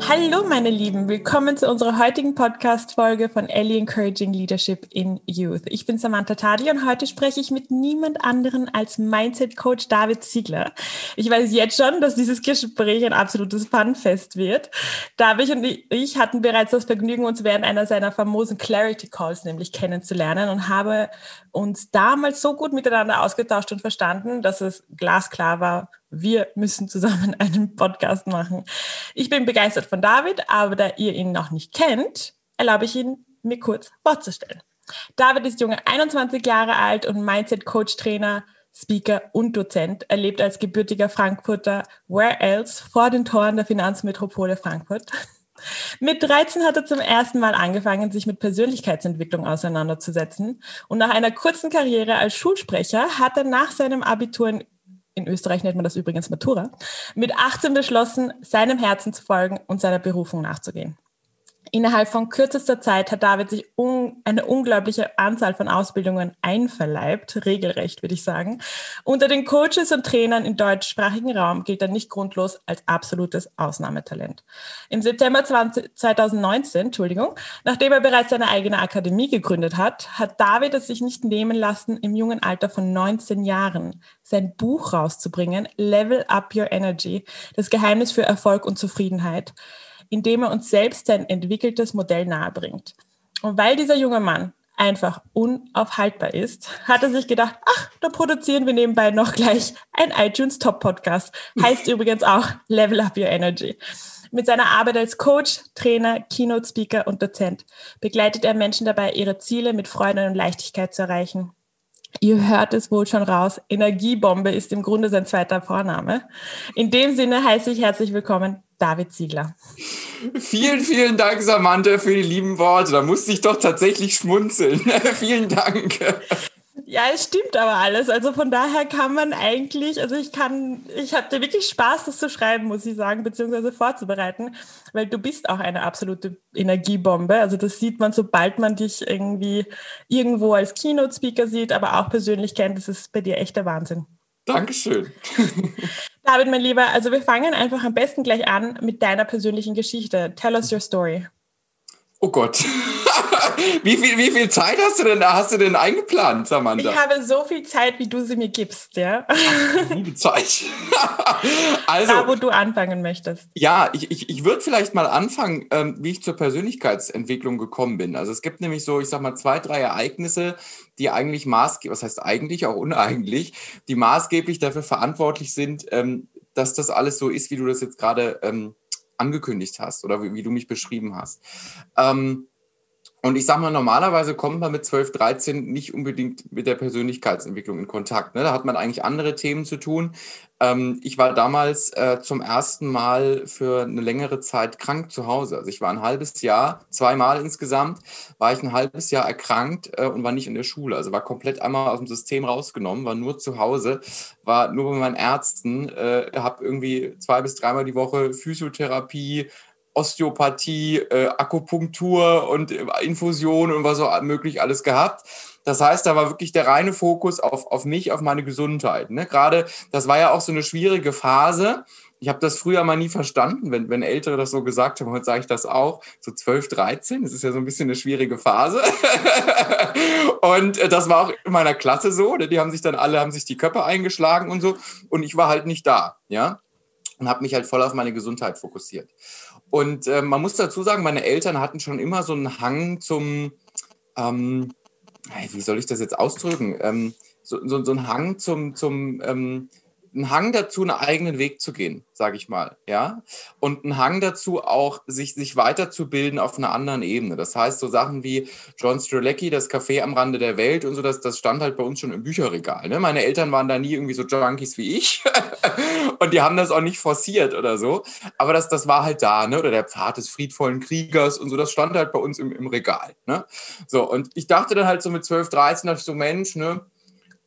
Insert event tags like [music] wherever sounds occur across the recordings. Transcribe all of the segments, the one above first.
Hallo meine Lieben, willkommen zu unserer heutigen Podcast-Folge von Ellie Encouraging Leadership in Youth. Ich bin Samantha Tadi und heute spreche ich mit niemand anderen als Mindset-Coach David Ziegler. Ich weiß jetzt schon, dass dieses Gespräch ein absolutes Funfest wird. David und ich hatten bereits das Vergnügen, uns während einer seiner famosen Clarity Calls nämlich kennenzulernen und habe uns damals so gut miteinander ausgetauscht und verstanden, dass es glasklar war, wir müssen zusammen [laughs] einen Podcast machen. Ich bin begeistert von David, aber da ihr ihn noch nicht kennt, erlaube ich ihn, mir kurz vorzustellen. David ist junge 21 Jahre alt und Mindset-Coach, Trainer, Speaker und Dozent. Er lebt als gebürtiger Frankfurter Where Else vor den Toren der Finanzmetropole Frankfurt. [laughs] Mit 13 hat er zum ersten Mal angefangen, sich mit Persönlichkeitsentwicklung auseinanderzusetzen. Und nach einer kurzen Karriere als Schulsprecher hat er nach seinem Abitur in in Österreich nennt man das übrigens Matura, mit 18 beschlossen, seinem Herzen zu folgen und seiner Berufung nachzugehen. Innerhalb von kürzester Zeit hat David sich un eine unglaubliche Anzahl von Ausbildungen einverleibt, regelrecht würde ich sagen. Unter den Coaches und Trainern im deutschsprachigen Raum gilt er nicht grundlos als absolutes Ausnahmetalent. Im September 20, 2019, Entschuldigung, nachdem er bereits seine eigene Akademie gegründet hat, hat David es sich nicht nehmen lassen, im jungen Alter von 19 Jahren sein Buch rauszubringen, Level Up Your Energy, das Geheimnis für Erfolg und Zufriedenheit indem er uns selbst sein entwickeltes Modell nahebringt. Und weil dieser junge Mann einfach unaufhaltbar ist, hat er sich gedacht, ach, da produzieren wir nebenbei noch gleich ein iTunes Top Podcast. Heißt übrigens auch Level Up Your Energy. Mit seiner Arbeit als Coach, Trainer, Keynote Speaker und Dozent begleitet er Menschen dabei, ihre Ziele mit Freude und Leichtigkeit zu erreichen. Ihr hört es wohl schon raus. Energiebombe ist im Grunde sein zweiter Vorname. In dem Sinne heiße ich herzlich willkommen David Ziegler. Vielen, vielen Dank, Samantha, für die lieben Worte. Da musste ich doch tatsächlich schmunzeln. [laughs] vielen Dank. Ja, es stimmt aber alles. Also von daher kann man eigentlich, also ich kann, ich hatte wirklich Spaß, das zu schreiben, muss ich sagen, beziehungsweise vorzubereiten, weil du bist auch eine absolute Energiebombe. Also das sieht man, sobald man dich irgendwie irgendwo als Keynote-Speaker sieht, aber auch persönlich kennt. Das ist bei dir echt der Wahnsinn. Dankeschön. [laughs] David, mein Lieber, also wir fangen einfach am besten gleich an mit deiner persönlichen Geschichte. Tell us your story. Oh Gott. [laughs] wie, viel, wie viel Zeit hast du denn hast du denn eingeplant, Samantha? Ich habe so viel Zeit, wie du sie mir gibst, ja. Liebe Zeit. [laughs] also, da, wo du anfangen möchtest. Ja, ich, ich, ich würde vielleicht mal anfangen, ähm, wie ich zur Persönlichkeitsentwicklung gekommen bin. Also es gibt nämlich so, ich sag mal, zwei, drei Ereignisse, die eigentlich maßgeblich, was heißt eigentlich, auch uneigentlich, die maßgeblich dafür verantwortlich sind, ähm, dass das alles so ist, wie du das jetzt gerade ähm, angekündigt hast oder wie, wie, du mich beschrieben hast. Ähm, und ich sage mal, normalerweise kommt man mit 12, 13 nicht unbedingt mit der Persönlichkeitsentwicklung in Kontakt. Ne? Da hat man eigentlich andere Themen zu tun. Ähm, ich war damals äh, zum ersten Mal für eine längere Zeit krank zu Hause. Also ich war ein halbes Jahr, zweimal insgesamt, war ich ein halbes Jahr erkrankt äh, und war nicht in der Schule. Also war komplett einmal aus dem System rausgenommen, war nur zu Hause, war nur bei meinen Ärzten, äh, habe irgendwie zwei bis dreimal die Woche Physiotherapie, Osteopathie, äh, Akupunktur und äh, Infusion und was auch möglich alles gehabt. Das heißt, da war wirklich der reine Fokus auf, auf mich, auf meine Gesundheit. Ne? Gerade, das war ja auch so eine schwierige Phase. Ich habe das früher mal nie verstanden, wenn, wenn Ältere das so gesagt haben. Heute sage ich das auch. So 12, 13, das ist ja so ein bisschen eine schwierige Phase. [laughs] und äh, das war auch in meiner Klasse so. Ne? Die haben sich dann alle, haben sich die Köpfe eingeschlagen und so. Und ich war halt nicht da, ja. Und habe mich halt voll auf meine Gesundheit fokussiert. Und äh, man muss dazu sagen, meine Eltern hatten schon immer so einen Hang zum, ähm, wie soll ich das jetzt ausdrücken? Ähm, so, so, so einen Hang zum, zum ähm, einen Hang dazu, einen eigenen Weg zu gehen, sage ich mal, ja. Und einen Hang dazu auch, sich, sich weiterzubilden auf einer anderen Ebene. Das heißt, so Sachen wie John Strelecki, das Café am Rande der Welt und so, das, das stand halt bei uns schon im Bücherregal. Ne? Meine Eltern waren da nie irgendwie so Junkies wie ich [laughs] und die haben das auch nicht forciert oder so. Aber das, das war halt da, ne? Oder der Pfad des friedvollen Kriegers und so, das stand halt bei uns im, im Regal. Ne? So, und ich dachte dann halt so mit 12, 13, dachte ich so, Mensch, ne?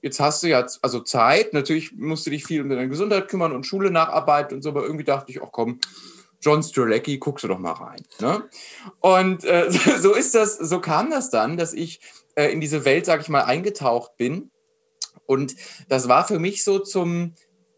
Jetzt hast du ja also Zeit. Natürlich musst du dich viel um deine Gesundheit kümmern und Schule nacharbeiten und so, aber irgendwie dachte ich, ach komm, John Strelecki, guckst du doch mal rein. Ne? Und äh, [laughs] so ist das, so kam das dann, dass ich äh, in diese Welt, sag ich mal, eingetaucht bin. Und das war für mich so zum,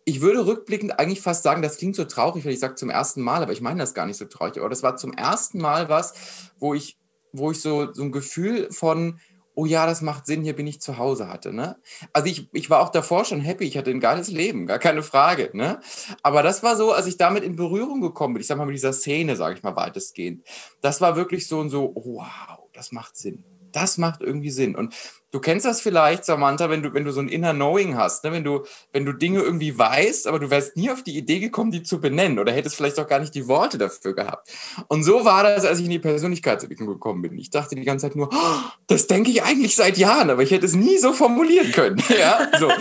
ich würde rückblickend eigentlich fast sagen, das klingt so traurig, wenn ich sage zum ersten Mal, aber ich meine das gar nicht so traurig. Aber das war zum ersten Mal was, wo ich, wo ich so, so ein Gefühl von, oh ja, das macht Sinn, hier bin ich zu Hause hatte. Ne? Also ich, ich war auch davor schon happy, ich hatte ein geiles Leben, gar keine Frage. Ne? Aber das war so, als ich damit in Berührung gekommen bin, ich sag mal mit dieser Szene, sage ich mal weitestgehend, das war wirklich so und so, oh, wow, das macht Sinn. Das macht irgendwie Sinn. Und Du kennst das vielleicht, Samantha, wenn du, wenn du so ein Inner Knowing hast, ne? wenn, du, wenn du Dinge irgendwie weißt, aber du wärst nie auf die Idee gekommen, die zu benennen oder hättest vielleicht auch gar nicht die Worte dafür gehabt. Und so war das, als ich in die Persönlichkeitsentwicklung gekommen bin. Ich dachte die ganze Zeit nur, oh, das denke ich eigentlich seit Jahren, aber ich hätte es nie so formulieren können. [laughs] ja, so.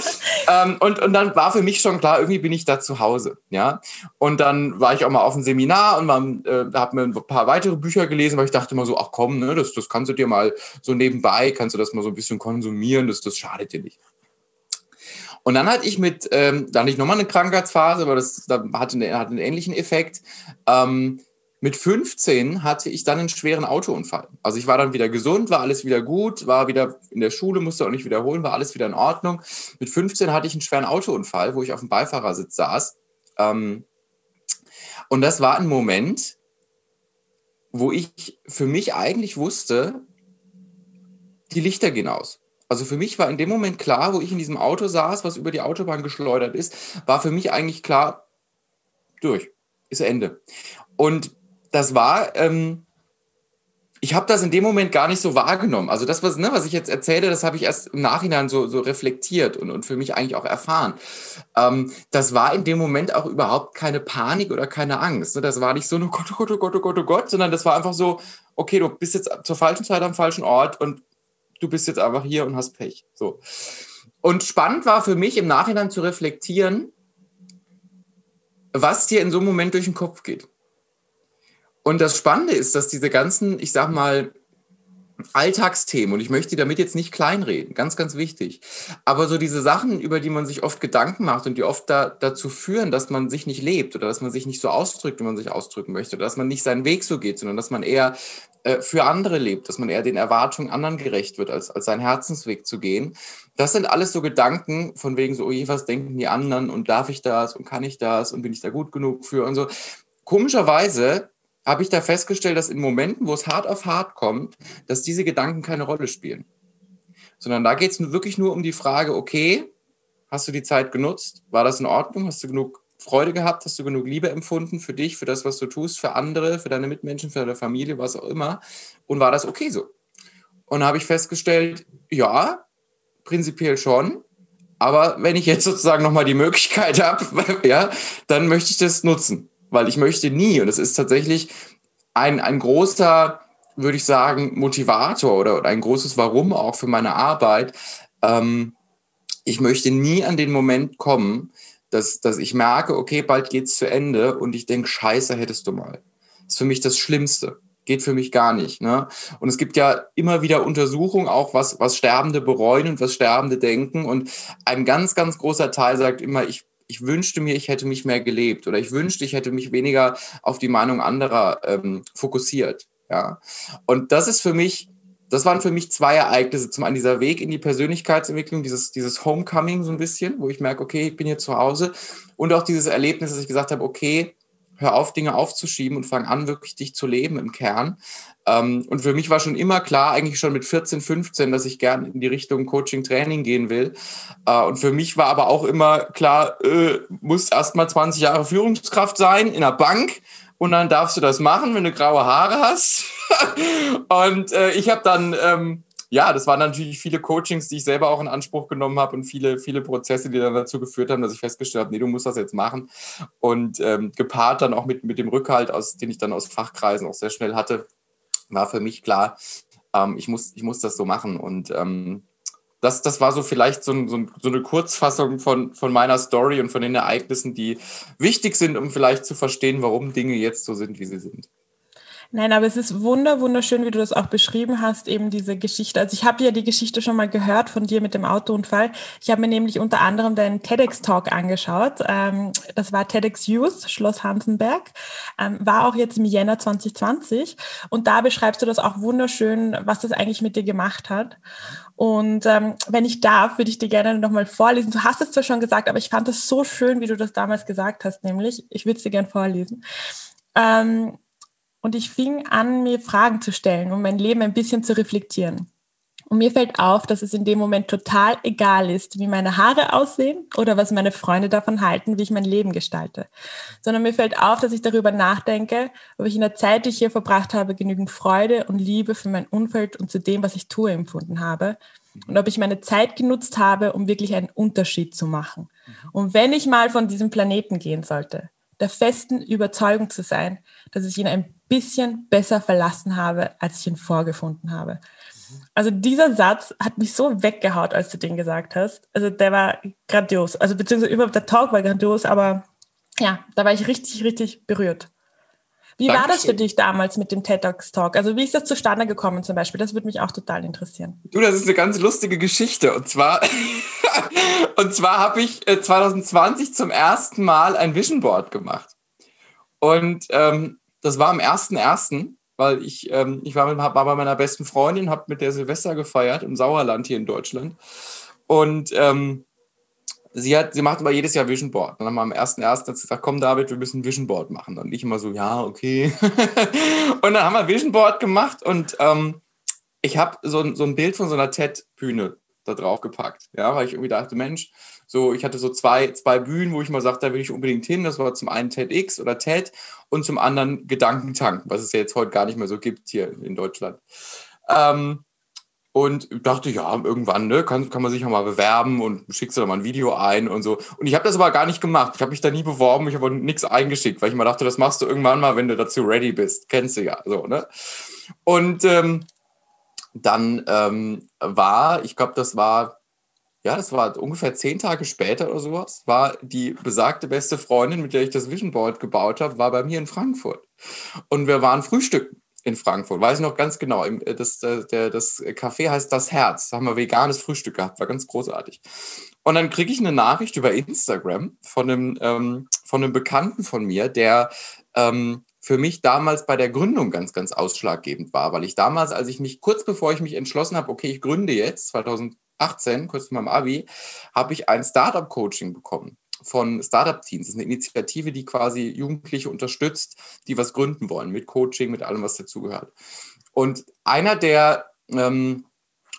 ähm, und, und dann war für mich schon klar, irgendwie bin ich da zu Hause. Ja, und dann war ich auch mal auf einem Seminar und äh, habe mir ein paar weitere Bücher gelesen, weil ich dachte immer so, ach komm, ne, das, das kannst du dir mal so nebenbei, kannst du das mal so ein bisschen bisschen konsumieren, das, das schadet dir nicht. Und dann hatte ich mit, ähm, dann ich nochmal eine Krankheitsphase, aber das, das hatte, eine, hatte einen ähnlichen Effekt. Ähm, mit 15 hatte ich dann einen schweren Autounfall. Also ich war dann wieder gesund, war alles wieder gut, war wieder in der Schule, musste auch nicht wiederholen, war alles wieder in Ordnung. Mit 15 hatte ich einen schweren Autounfall, wo ich auf dem Beifahrersitz saß. Ähm, und das war ein Moment, wo ich für mich eigentlich wusste, die Lichter gehen aus. Also für mich war in dem Moment klar, wo ich in diesem Auto saß, was über die Autobahn geschleudert ist, war für mich eigentlich klar, durch, ist Ende. Und das war, ähm, ich habe das in dem Moment gar nicht so wahrgenommen. Also das, was, ne, was ich jetzt erzähle, das habe ich erst im Nachhinein so, so reflektiert und, und für mich eigentlich auch erfahren. Ähm, das war in dem Moment auch überhaupt keine Panik oder keine Angst. Ne? Das war nicht so, oh Gott, oh Gott, oh Gott, oh Gott, oh Gott, sondern das war einfach so, okay, du bist jetzt zur falschen Zeit am falschen Ort und du bist jetzt einfach hier und hast Pech. So. Und spannend war für mich im Nachhinein zu reflektieren, was dir in so einem Moment durch den Kopf geht. Und das Spannende ist, dass diese ganzen, ich sag mal, Alltagsthemen, und ich möchte damit jetzt nicht kleinreden, ganz, ganz wichtig, aber so diese Sachen, über die man sich oft Gedanken macht und die oft da, dazu führen, dass man sich nicht lebt oder dass man sich nicht so ausdrückt, wie man sich ausdrücken möchte, oder dass man nicht seinen Weg so geht, sondern dass man eher äh, für andere lebt, dass man eher den Erwartungen anderen gerecht wird, als, als seinen Herzensweg zu gehen. Das sind alles so Gedanken von wegen so, oh je, was denken die anderen und darf ich das und kann ich das und bin ich da gut genug für und so. Komischerweise habe ich da festgestellt, dass in Momenten, wo es hart auf hart kommt, dass diese Gedanken keine Rolle spielen. Sondern da geht es wirklich nur um die Frage, okay, hast du die Zeit genutzt? War das in Ordnung? Hast du genug Freude gehabt? Hast du genug Liebe empfunden für dich, für das, was du tust, für andere, für deine Mitmenschen, für deine Familie, was auch immer? Und war das okay so? Und da habe ich festgestellt, ja, prinzipiell schon. Aber wenn ich jetzt sozusagen nochmal die Möglichkeit [laughs] habe, ja, dann möchte ich das nutzen weil ich möchte nie, und es ist tatsächlich ein, ein großer, würde ich sagen, Motivator oder, oder ein großes Warum auch für meine Arbeit. Ähm, ich möchte nie an den Moment kommen, dass, dass ich merke, okay, bald geht's zu Ende und ich denke, scheiße, hättest du mal. Das ist für mich das Schlimmste. Geht für mich gar nicht. Ne? Und es gibt ja immer wieder Untersuchungen, auch was, was Sterbende bereuen und was Sterbende denken. Und ein ganz, ganz großer Teil sagt immer, ich ich wünschte mir, ich hätte mich mehr gelebt oder ich wünschte, ich hätte mich weniger auf die Meinung anderer ähm, fokussiert. Ja. Und das ist für mich, das waren für mich zwei Ereignisse. Zum einen dieser Weg in die Persönlichkeitsentwicklung, dieses, dieses Homecoming so ein bisschen, wo ich merke, okay, ich bin hier zu Hause. Und auch dieses Erlebnis, dass ich gesagt habe, okay, hör auf, Dinge aufzuschieben und fang an, wirklich dich zu leben im Kern. Ähm, und für mich war schon immer klar, eigentlich schon mit 14, 15, dass ich gern in die Richtung Coaching, Training gehen will. Äh, und für mich war aber auch immer klar, äh, musst erst mal 20 Jahre Führungskraft sein in einer Bank und dann darfst du das machen, wenn du graue Haare hast. [laughs] und äh, ich habe dann ähm, ja, das waren natürlich viele Coachings, die ich selber auch in Anspruch genommen habe und viele, viele Prozesse, die dann dazu geführt haben, dass ich festgestellt habe, nee, du musst das jetzt machen. Und ähm, gepaart dann auch mit, mit dem Rückhalt, aus, den ich dann aus Fachkreisen auch sehr schnell hatte, war für mich klar, ähm, ich, muss, ich muss das so machen. Und ähm, das, das war so vielleicht so, so, so, eine Kurzfassung von, von meiner Story und von den Ereignissen, die wichtig sind, um vielleicht zu verstehen, warum Dinge jetzt so sind, wie sie sind. Nein, aber es ist wunder, wunderschön, wie du das auch beschrieben hast, eben diese Geschichte. Also ich habe ja die Geschichte schon mal gehört von dir mit dem Autounfall. Ich habe mir nämlich unter anderem deinen TEDx-Talk angeschaut. Ähm, das war TEDx Youth, Schloss Hansenberg. Ähm, war auch jetzt im Jänner 2020. Und da beschreibst du das auch wunderschön, was das eigentlich mit dir gemacht hat. Und ähm, wenn ich darf, würde ich dir gerne nochmal vorlesen. Du hast es zwar schon gesagt, aber ich fand es so schön, wie du das damals gesagt hast, nämlich, ich würde es dir gerne vorlesen. Ähm, und ich fing an, mir Fragen zu stellen, um mein Leben ein bisschen zu reflektieren. Und mir fällt auf, dass es in dem Moment total egal ist, wie meine Haare aussehen oder was meine Freunde davon halten, wie ich mein Leben gestalte. Sondern mir fällt auf, dass ich darüber nachdenke, ob ich in der Zeit, die ich hier verbracht habe, genügend Freude und Liebe für mein Umfeld und zu dem, was ich tue, empfunden habe. Und ob ich meine Zeit genutzt habe, um wirklich einen Unterschied zu machen. Und wenn ich mal von diesem Planeten gehen sollte, der festen Überzeugung zu sein, dass ich ihn ein bisschen besser verlassen habe, als ich ihn vorgefunden habe. Also dieser Satz hat mich so weggehaut, als du den gesagt hast. Also der war grandios. Also beziehungsweise überhaupt der Talk war grandios, aber ja, da war ich richtig, richtig berührt. Wie Dankeschön. war das für dich damals mit dem TED Talks Talk? Also wie ist das zustande gekommen zum Beispiel? Das würde mich auch total interessieren. Du, das ist eine ganz lustige Geschichte. Und zwar, [laughs] und zwar habe ich 2020 äh, zum ersten Mal ein Vision Board gemacht. Und ähm, das war am 1.1., weil ich, ähm, ich war, mit, war bei meiner besten Freundin, habe mit der Silvester gefeiert im Sauerland hier in Deutschland. Und ähm, sie hat, sie macht immer jedes Jahr Vision Board. Dann haben wir am 1.1. gesagt, komm David, wir müssen Vision Board machen. Und ich immer so, ja, okay. [laughs] und dann haben wir Vision Board gemacht und ähm, ich habe so, so ein Bild von so einer TED-Bühne da drauf gepackt. Ja, weil ich irgendwie dachte, Mensch, so, ich hatte so zwei, zwei Bühnen, wo ich mal sagte, da will ich unbedingt hin. Das war zum einen TEDx oder TED und zum anderen Gedankentank, was es ja jetzt heute gar nicht mehr so gibt hier in Deutschland. Ähm, und dachte, ja, irgendwann ne, kann, kann man sich auch mal bewerben und schickst du da mal ein Video ein und so. Und ich habe das aber gar nicht gemacht. Ich habe mich da nie beworben, ich habe nichts eingeschickt, weil ich mal dachte, das machst du irgendwann mal, wenn du dazu ready bist. Kennst du ja. So, ne? Und ähm, dann ähm, war, ich glaube, das war ja, das war ungefähr zehn Tage später oder sowas, war die besagte beste Freundin, mit der ich das Vision Board gebaut habe, war bei mir in Frankfurt. Und wir waren frühstücken in Frankfurt, weiß ich noch ganz genau. Äh, das, äh, der, das Café heißt Das Herz. Da haben wir veganes Frühstück gehabt, war ganz großartig. Und dann kriege ich eine Nachricht über Instagram von einem, ähm, von einem Bekannten von mir, der ähm, für mich damals bei der Gründung ganz, ganz ausschlaggebend war, weil ich damals, als ich mich, kurz bevor ich mich entschlossen habe, okay, ich gründe jetzt, 2000, 18, kurz vor meinem Abi, habe ich ein Startup-Coaching bekommen von Startup Teams. Das ist eine Initiative, die quasi Jugendliche unterstützt, die was gründen wollen, mit Coaching, mit allem, was dazugehört. Und einer der ähm,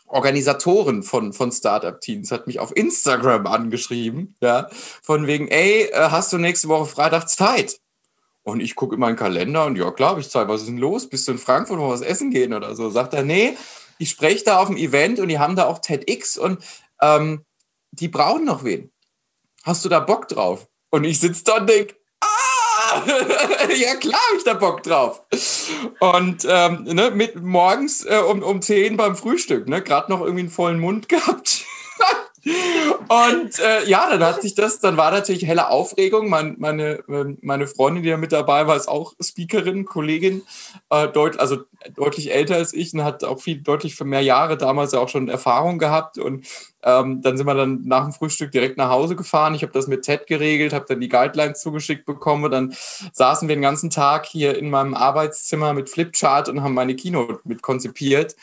Organisatoren von, von Startup Teams hat mich auf Instagram angeschrieben, ja, von wegen, ey, äh, hast du nächste Woche Freitag Zeit? Und ich gucke in meinen Kalender und ja, klar, ich Zeit. Was ist denn los? Bist du in Frankfurt, wo wir was essen gehen oder so? Sagt er, nee, ich spreche da auf dem Event und die haben da auch TEDx und ähm, die brauchen noch wen. Hast du da Bock drauf? Und ich sitze da und denke, ah, [laughs] ja klar habe ich da Bock drauf. Und ähm, ne, mit morgens äh, um, um 10 beim Frühstück, ne, gerade noch irgendwie einen vollen Mund [laughs] gehabt. Und äh, ja, dann hat sich das, dann war natürlich helle Aufregung. Mein, meine, ähm, meine Freundin, die da mit dabei war, ist auch Speakerin, Kollegin, äh, deut, also deutlich älter als ich und hat auch viel, deutlich für mehr Jahre damals auch schon Erfahrung gehabt. Und ähm, dann sind wir dann nach dem Frühstück direkt nach Hause gefahren. Ich habe das mit Ted geregelt, habe dann die Guidelines zugeschickt bekommen. Und dann saßen wir den ganzen Tag hier in meinem Arbeitszimmer mit Flipchart und haben meine Keynote mit konzipiert.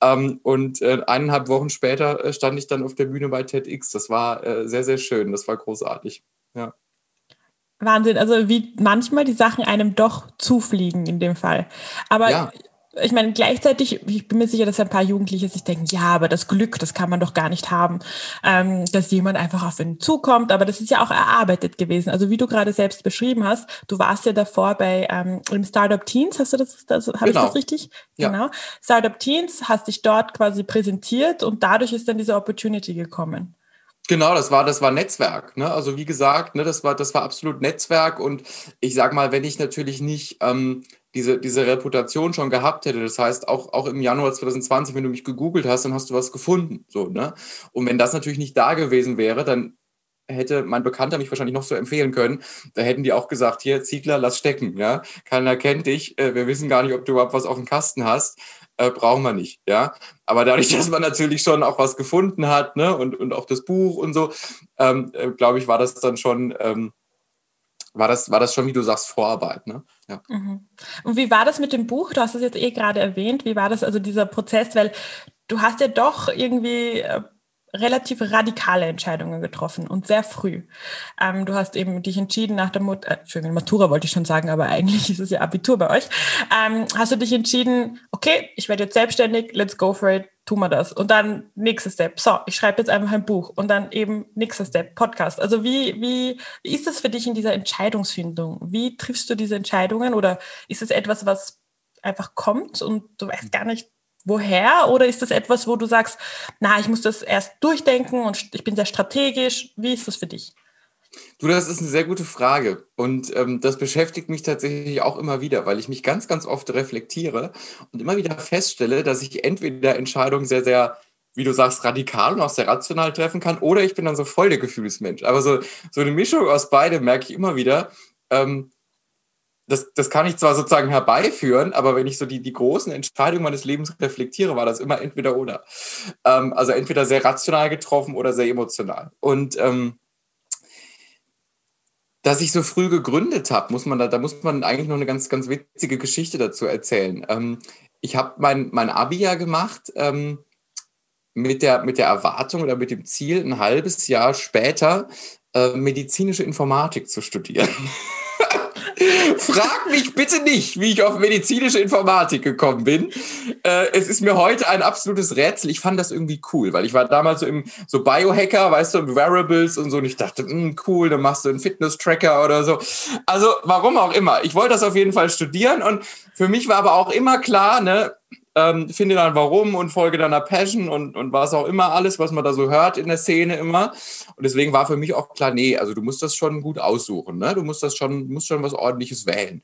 Ähm, und äh, eineinhalb Wochen später äh, stand ich dann auf der Bühne bei TEDx. Das war äh, sehr, sehr schön. Das war großartig. Ja. Wahnsinn, also wie manchmal die Sachen einem doch zufliegen in dem Fall. Aber ja ich meine, gleichzeitig, ich bin mir sicher, dass ein paar Jugendliche sich denken, ja, aber das Glück, das kann man doch gar nicht haben, ähm, dass jemand einfach auf ihn zukommt. Aber das ist ja auch erarbeitet gewesen. Also wie du gerade selbst beschrieben hast, du warst ja davor bei ähm, im Startup Teens, hast du das, das habe genau. ich das genau. richtig? Ja. Genau. Startup Teens, hast dich dort quasi präsentiert und dadurch ist dann diese Opportunity gekommen. Genau, das war, das war Netzwerk. Ne? Also wie gesagt, ne, das war, das war absolut Netzwerk. Und ich sag mal, wenn ich natürlich nicht ähm, diese, diese Reputation schon gehabt hätte. Das heißt, auch, auch im Januar 2020, wenn du mich gegoogelt hast, dann hast du was gefunden. So, ne? Und wenn das natürlich nicht da gewesen wäre, dann hätte mein Bekannter mich wahrscheinlich noch so empfehlen können, da hätten die auch gesagt, hier, Ziegler, lass stecken. Ja? Keiner kennt dich, äh, wir wissen gar nicht, ob du überhaupt was auf dem Kasten hast. Äh, brauchen wir nicht, ja. Aber dadurch, [laughs] dass man natürlich schon auch was gefunden hat, ne, und, und auch das Buch und so, ähm, äh, glaube ich, war das dann schon, ähm, war das, war das schon, wie du sagst, Vorarbeit, ne? Ja. Mhm. Und wie war das mit dem Buch? Du hast es jetzt eh gerade erwähnt. Wie war das, also dieser Prozess? Weil du hast ja doch irgendwie äh, relativ radikale Entscheidungen getroffen und sehr früh. Ähm, du hast eben dich entschieden nach der Mut äh, Matura wollte ich schon sagen, aber eigentlich [laughs] ist es ja Abitur bei euch. Ähm, hast du dich entschieden, okay, ich werde jetzt selbstständig, let's go for it, tun wir das. Und dann nächster Step, so, ich schreibe jetzt einfach ein Buch und dann eben nächster Step, Podcast. Also wie, wie, wie ist das für dich in dieser Entscheidungsfindung? Wie triffst du diese Entscheidungen oder ist es etwas, was einfach kommt und du weißt gar nicht, woher? Oder ist das etwas, wo du sagst, na, ich muss das erst durchdenken und ich bin sehr strategisch? Wie ist das für dich? Du, das ist eine sehr gute Frage. Und ähm, das beschäftigt mich tatsächlich auch immer wieder, weil ich mich ganz, ganz oft reflektiere und immer wieder feststelle, dass ich entweder Entscheidungen sehr, sehr, wie du sagst, radikal und auch sehr rational treffen kann, oder ich bin dann so voll der Gefühlsmensch. Aber so, so eine Mischung aus beidem merke ich immer wieder. Ähm, das, das kann ich zwar sozusagen herbeiführen, aber wenn ich so die, die großen Entscheidungen meines Lebens reflektiere, war das immer entweder oder. Ähm, also entweder sehr rational getroffen oder sehr emotional. Und ähm, dass ich so früh gegründet habe, muss man da, da muss man eigentlich noch eine ganz, ganz witzige Geschichte dazu erzählen. Ähm, ich habe mein, mein Abi ja gemacht ähm, mit, der, mit der Erwartung oder mit dem Ziel, ein halbes Jahr später äh, medizinische Informatik zu studieren. [laughs] Frag mich bitte nicht, wie ich auf medizinische Informatik gekommen bin. Äh, es ist mir heute ein absolutes Rätsel. Ich fand das irgendwie cool, weil ich war damals so im so Biohacker, weißt du, im Wearables und so. Und ich dachte, mh, hm, cool, dann machst du einen Fitness-Tracker oder so. Also warum auch immer. Ich wollte das auf jeden Fall studieren und für mich war aber auch immer klar, ne, ähm, finde dann warum und folge deiner Passion und, und was auch immer, alles, was man da so hört in der Szene immer. Und deswegen war für mich auch klar, nee, also du musst das schon gut aussuchen, ne? Du musst das schon, musst schon was ordentliches wählen.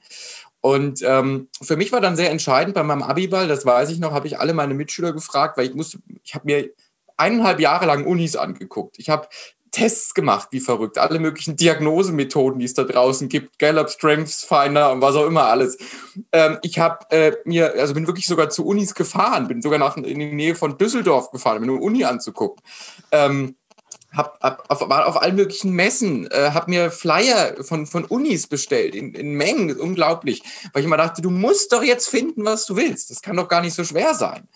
Und ähm, für mich war dann sehr entscheidend bei meinem Abiball, das weiß ich noch, habe ich alle meine Mitschüler gefragt, weil ich musste, ich habe mir eineinhalb Jahre lang Unis angeguckt. Ich habe Tests gemacht, wie verrückt. Alle möglichen Diagnosemethoden, die es da draußen gibt, Gallup Strengths Finder und was auch immer alles. Ähm, ich habe äh, mir, also bin wirklich sogar zu Unis gefahren, bin sogar nach, in die Nähe von Düsseldorf gefahren, um eine Uni anzugucken. Ähm, hab, hab auf, auf allen möglichen Messen, äh, habe mir Flyer von, von Unis bestellt, in, in Mengen, unglaublich. Weil ich immer dachte, du musst doch jetzt finden, was du willst. Das kann doch gar nicht so schwer sein.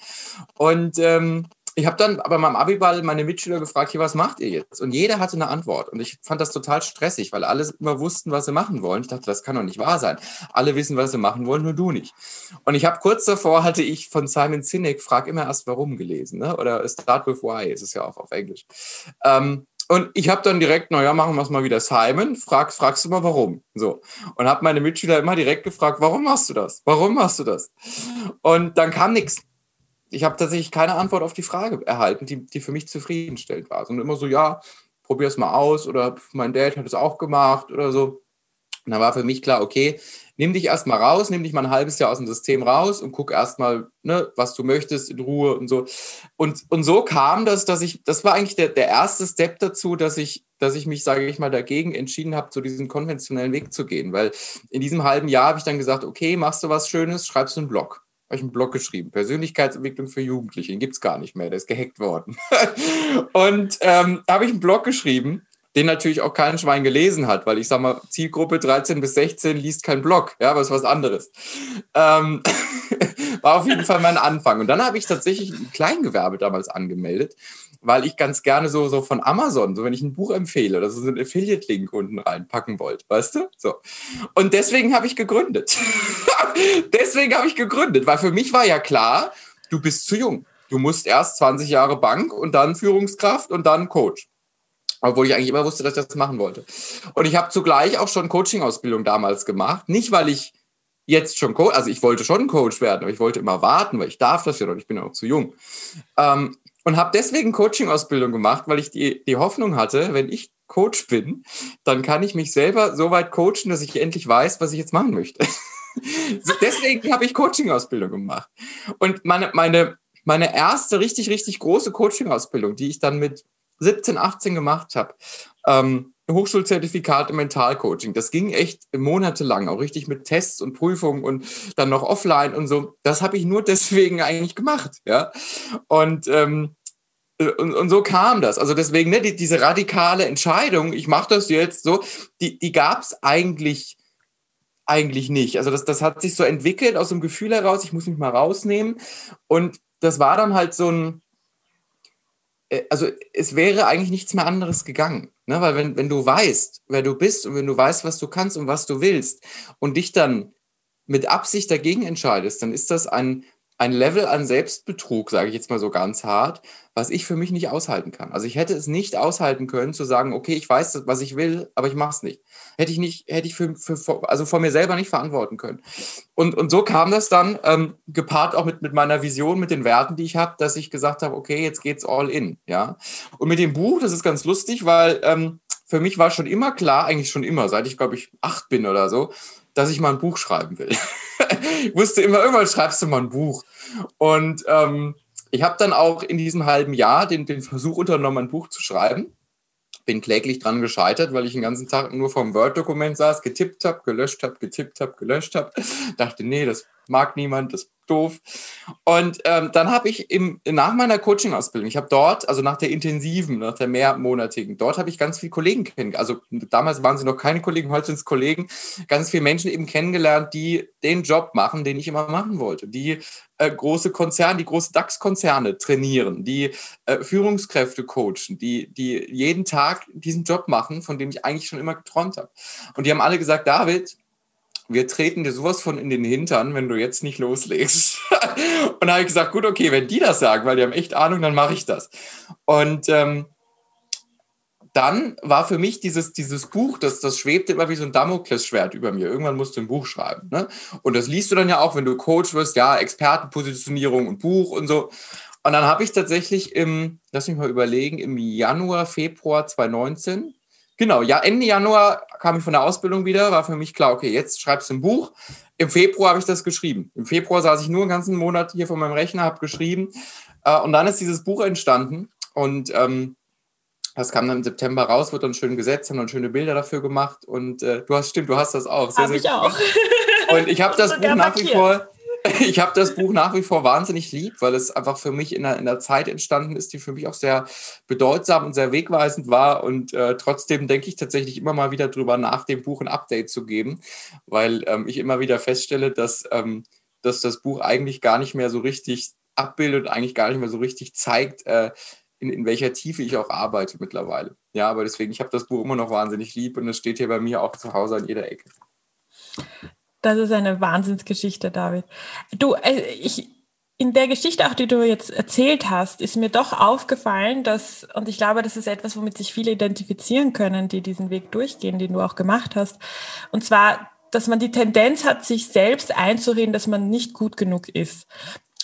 Und ähm, ich habe dann aber beim Abiball meine Mitschüler gefragt, hier, was macht ihr jetzt? Und jeder hatte eine Antwort. Und ich fand das total stressig, weil alle immer wussten, was sie machen wollen. Ich dachte, das kann doch nicht wahr sein. Alle wissen, was sie machen wollen, nur du nicht. Und ich habe kurz davor, hatte ich von Simon Sinek, frag immer erst warum gelesen. Ne? Oder Start with Why, ist es ja auch auf Englisch. Ähm, und ich habe dann direkt, naja, machen wir es mal wieder Simon, frag, fragst du mal warum. So. Und habe meine Mitschüler immer direkt gefragt, warum machst du das? Warum machst du das? Und dann kam nichts ich habe tatsächlich keine Antwort auf die Frage erhalten, die, die für mich zufriedenstellend war. Sondern immer so, ja, probier es mal aus oder mein Dad hat es auch gemacht oder so. Und dann war für mich klar, okay, nimm dich erstmal raus, nimm dich mal ein halbes Jahr aus dem System raus und guck erstmal, ne, was du möchtest in Ruhe und so. Und, und so kam das, dass ich, das war eigentlich der, der erste Step dazu, dass ich, dass ich mich, sage ich mal, dagegen entschieden habe, zu diesem konventionellen Weg zu gehen. Weil in diesem halben Jahr habe ich dann gesagt, okay, machst du was Schönes, schreibst du einen Blog habe ich einen Blog geschrieben. Persönlichkeitsentwicklung für Jugendliche. Den gibt es gar nicht mehr, der ist gehackt worden. [laughs] und ähm, habe ich einen Blog geschrieben, den natürlich auch kein Schwein gelesen hat, weil ich sage mal, Zielgruppe 13 bis 16 liest kein Blog, ja, aber ist was anderes. Ähm, [laughs] war auf jeden Fall mein Anfang. Und dann habe ich tatsächlich ein Kleingewerbe damals angemeldet weil ich ganz gerne so, so von Amazon, so wenn ich ein Buch empfehle oder so einen Affiliate-Link unten reinpacken wollte, weißt du? So. Und deswegen habe ich gegründet. [laughs] deswegen habe ich gegründet, weil für mich war ja klar, du bist zu jung. Du musst erst 20 Jahre Bank und dann Führungskraft und dann Coach. Obwohl ich eigentlich immer wusste, dass ich das machen wollte. Und ich habe zugleich auch schon Coaching-Ausbildung damals gemacht. Nicht, weil ich jetzt schon Coach, also ich wollte schon Coach werden, aber ich wollte immer warten, weil ich darf das ja noch, ich bin ja noch zu jung. Ähm, und habe deswegen Coaching-Ausbildung gemacht, weil ich die, die Hoffnung hatte, wenn ich Coach bin, dann kann ich mich selber so weit coachen, dass ich endlich weiß, was ich jetzt machen möchte. [laughs] deswegen habe ich Coaching-Ausbildung gemacht. Und meine, meine, meine erste richtig, richtig große Coaching-Ausbildung, die ich dann mit 17, 18 gemacht habe, ähm, Hochschulzertifikat im Mentalcoaching. Das ging echt monatelang, auch richtig mit Tests und Prüfungen und dann noch offline und so. Das habe ich nur deswegen eigentlich gemacht, ja. Und, ähm, und, und so kam das. Also deswegen, ne, die, diese radikale Entscheidung, ich mache das jetzt so, die, die gab es eigentlich eigentlich nicht. Also das, das hat sich so entwickelt aus dem Gefühl heraus, ich muss mich mal rausnehmen. Und das war dann halt so ein, äh, also es wäre eigentlich nichts mehr anderes gegangen. Ne? Weil wenn, wenn du weißt, wer du bist und wenn du weißt, was du kannst und was du willst und dich dann mit Absicht dagegen entscheidest, dann ist das ein, ein Level an Selbstbetrug, sage ich jetzt mal so ganz hart, was ich für mich nicht aushalten kann. Also ich hätte es nicht aushalten können zu sagen, okay, ich weiß, was ich will, aber ich mache es nicht. Hätte ich nicht, hätte ich für, für, also vor mir selber nicht verantworten können. Und, und so kam das dann, ähm, gepaart auch mit, mit meiner Vision, mit den Werten, die ich habe, dass ich gesagt habe, okay, jetzt geht's all in, ja. Und mit dem Buch, das ist ganz lustig, weil ähm, für mich war schon immer klar, eigentlich schon immer, seit ich glaube ich acht bin oder so, dass ich mal ein Buch schreiben will. [laughs] ich wusste immer, irgendwann schreibst du mal ein Buch. Und ähm, ich habe dann auch in diesem halben Jahr den, den Versuch unternommen, ein Buch zu schreiben. Bin kläglich dran gescheitert, weil ich den ganzen Tag nur vom Word-Dokument saß, getippt habe, gelöscht habe, getippt habe, gelöscht habe. Dachte, nee, das mag niemand, das doof. Und ähm, dann habe ich im, nach meiner Coaching-Ausbildung, ich habe dort, also nach der intensiven, nach der mehrmonatigen, dort habe ich ganz viele Kollegen kennengelernt. Also damals waren sie noch keine Kollegen, heute sind es Kollegen, ganz viele Menschen eben kennengelernt, die den Job machen, den ich immer machen wollte, die äh, große Konzerne, die große DAX-Konzerne trainieren, die äh, Führungskräfte coachen, die, die jeden Tag diesen Job machen, von dem ich eigentlich schon immer geträumt habe. Und die haben alle gesagt, David, wir treten dir sowas von in den Hintern, wenn du jetzt nicht loslegst. [laughs] und da habe ich gesagt, gut, okay, wenn die das sagen, weil die haben echt Ahnung, dann mache ich das. Und ähm, dann war für mich dieses, dieses Buch, das, das schwebte immer wie so ein Damoklesschwert über mir. Irgendwann musst du ein Buch schreiben. Ne? Und das liest du dann ja auch, wenn du Coach wirst, ja, Expertenpositionierung und Buch und so. Und dann habe ich tatsächlich im, lass mich mal überlegen, im Januar, Februar 2019 Genau, ja, Ende Januar kam ich von der Ausbildung wieder, war für mich klar, okay, jetzt schreibst du ein Buch. Im Februar habe ich das geschrieben. Im Februar saß ich nur einen ganzen Monat hier vor meinem Rechner, habe geschrieben. Äh, und dann ist dieses Buch entstanden. Und ähm, das kam dann im September raus, wird dann schön gesetzt, haben dann schöne Bilder dafür gemacht. Und äh, du hast, stimmt, du hast das auch. Habe ich auch. Und ich habe [laughs] das Buch nach wie vor ich habe das Buch nach wie vor wahnsinnig lieb, weil es einfach für mich in einer, in einer Zeit entstanden ist, die für mich auch sehr bedeutsam und sehr wegweisend war. Und äh, trotzdem denke ich tatsächlich immer mal wieder drüber nach, dem Buch ein Update zu geben, weil ähm, ich immer wieder feststelle, dass, ähm, dass das Buch eigentlich gar nicht mehr so richtig abbildet, eigentlich gar nicht mehr so richtig zeigt, äh, in, in welcher Tiefe ich auch arbeite mittlerweile. Ja, aber deswegen, ich habe das Buch immer noch wahnsinnig lieb und es steht hier bei mir auch zu Hause an jeder Ecke. Das ist eine Wahnsinnsgeschichte, David. Du, äh, ich, in der Geschichte, auch die du jetzt erzählt hast, ist mir doch aufgefallen, dass, und ich glaube, das ist etwas, womit sich viele identifizieren können, die diesen Weg durchgehen, den du auch gemacht hast. Und zwar, dass man die Tendenz hat, sich selbst einzureden, dass man nicht gut genug ist.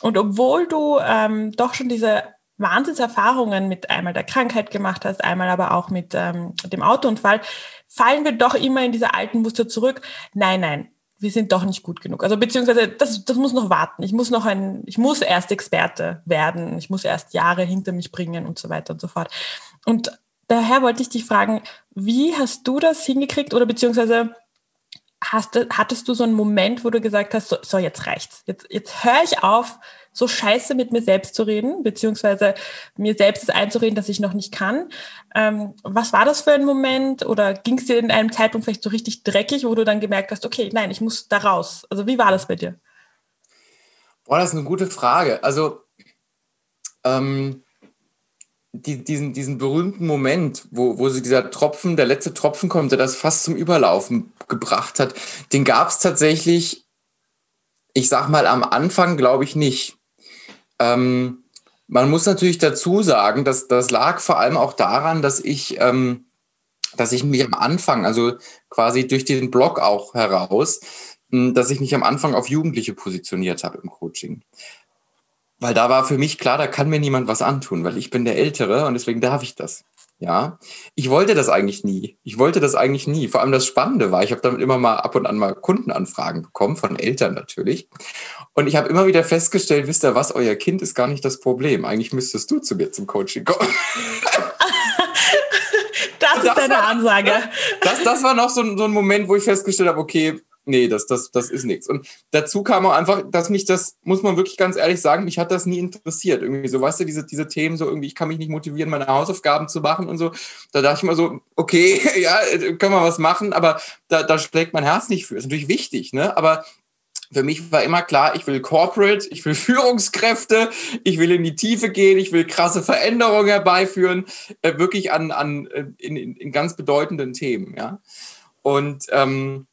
Und obwohl du ähm, doch schon diese Wahnsinnserfahrungen mit einmal der Krankheit gemacht hast, einmal aber auch mit ähm, dem Autounfall, fallen wir doch immer in diese alten Muster zurück. Nein, nein, wir sind doch nicht gut genug. Also beziehungsweise das, das muss noch warten. Ich muss noch ein, ich muss erst Experte werden. Ich muss erst Jahre hinter mich bringen und so weiter und so fort. Und daher wollte ich dich fragen, wie hast du das hingekriegt oder beziehungsweise hast, hattest du so einen Moment, wo du gesagt hast, so, so jetzt reicht's. Jetzt, jetzt höre ich auf, so scheiße mit mir selbst zu reden, beziehungsweise mir selbst einzureden, dass ich noch nicht kann. Ähm, was war das für ein Moment? Oder ging es dir in einem Zeitpunkt vielleicht so richtig dreckig, wo du dann gemerkt hast, okay, nein, ich muss da raus? Also wie war das bei dir? Boah, das ist eine gute Frage. Also ähm, die, diesen, diesen berühmten Moment, wo, wo dieser Tropfen, der letzte Tropfen kommt, der das fast zum Überlaufen gebracht hat, den gab es tatsächlich, ich sag mal, am Anfang glaube ich nicht. Ähm, man muss natürlich dazu sagen, dass das lag vor allem auch daran, dass ich, ähm, dass ich mich am Anfang, also quasi durch den Blog auch heraus, hm, dass ich mich am Anfang auf Jugendliche positioniert habe im Coaching. Weil da war für mich klar, da kann mir niemand was antun, weil ich bin der Ältere und deswegen darf ich das. Ja, ich wollte das eigentlich nie. Ich wollte das eigentlich nie. Vor allem das Spannende war, ich habe damit immer mal ab und an mal Kundenanfragen bekommen, von Eltern natürlich. Und ich habe immer wieder festgestellt, wisst ihr was, euer Kind ist gar nicht das Problem. Eigentlich müsstest du zu mir zum Coaching kommen. [laughs] das ist deine Ansage. Das, das war noch so, so ein Moment, wo ich festgestellt habe, okay, nee, das, das, das ist nichts. Und dazu kam auch einfach, dass mich das, muss man wirklich ganz ehrlich sagen, mich hat das nie interessiert. Irgendwie so, weißt du, diese, diese Themen, so irgendwie, ich kann mich nicht motivieren, meine Hausaufgaben zu machen und so. Da dachte ich mal so, okay, [laughs] ja, können wir was machen, aber da, da schlägt mein Herz nicht für. Ist natürlich wichtig, ne? Aber für mich war immer klar, ich will Corporate, ich will [laughs] Führungskräfte, ich will in die Tiefe gehen, ich will krasse Veränderungen herbeiführen, äh, wirklich an, an äh, in, in, ganz bedeutenden Themen, ja. Und ähm,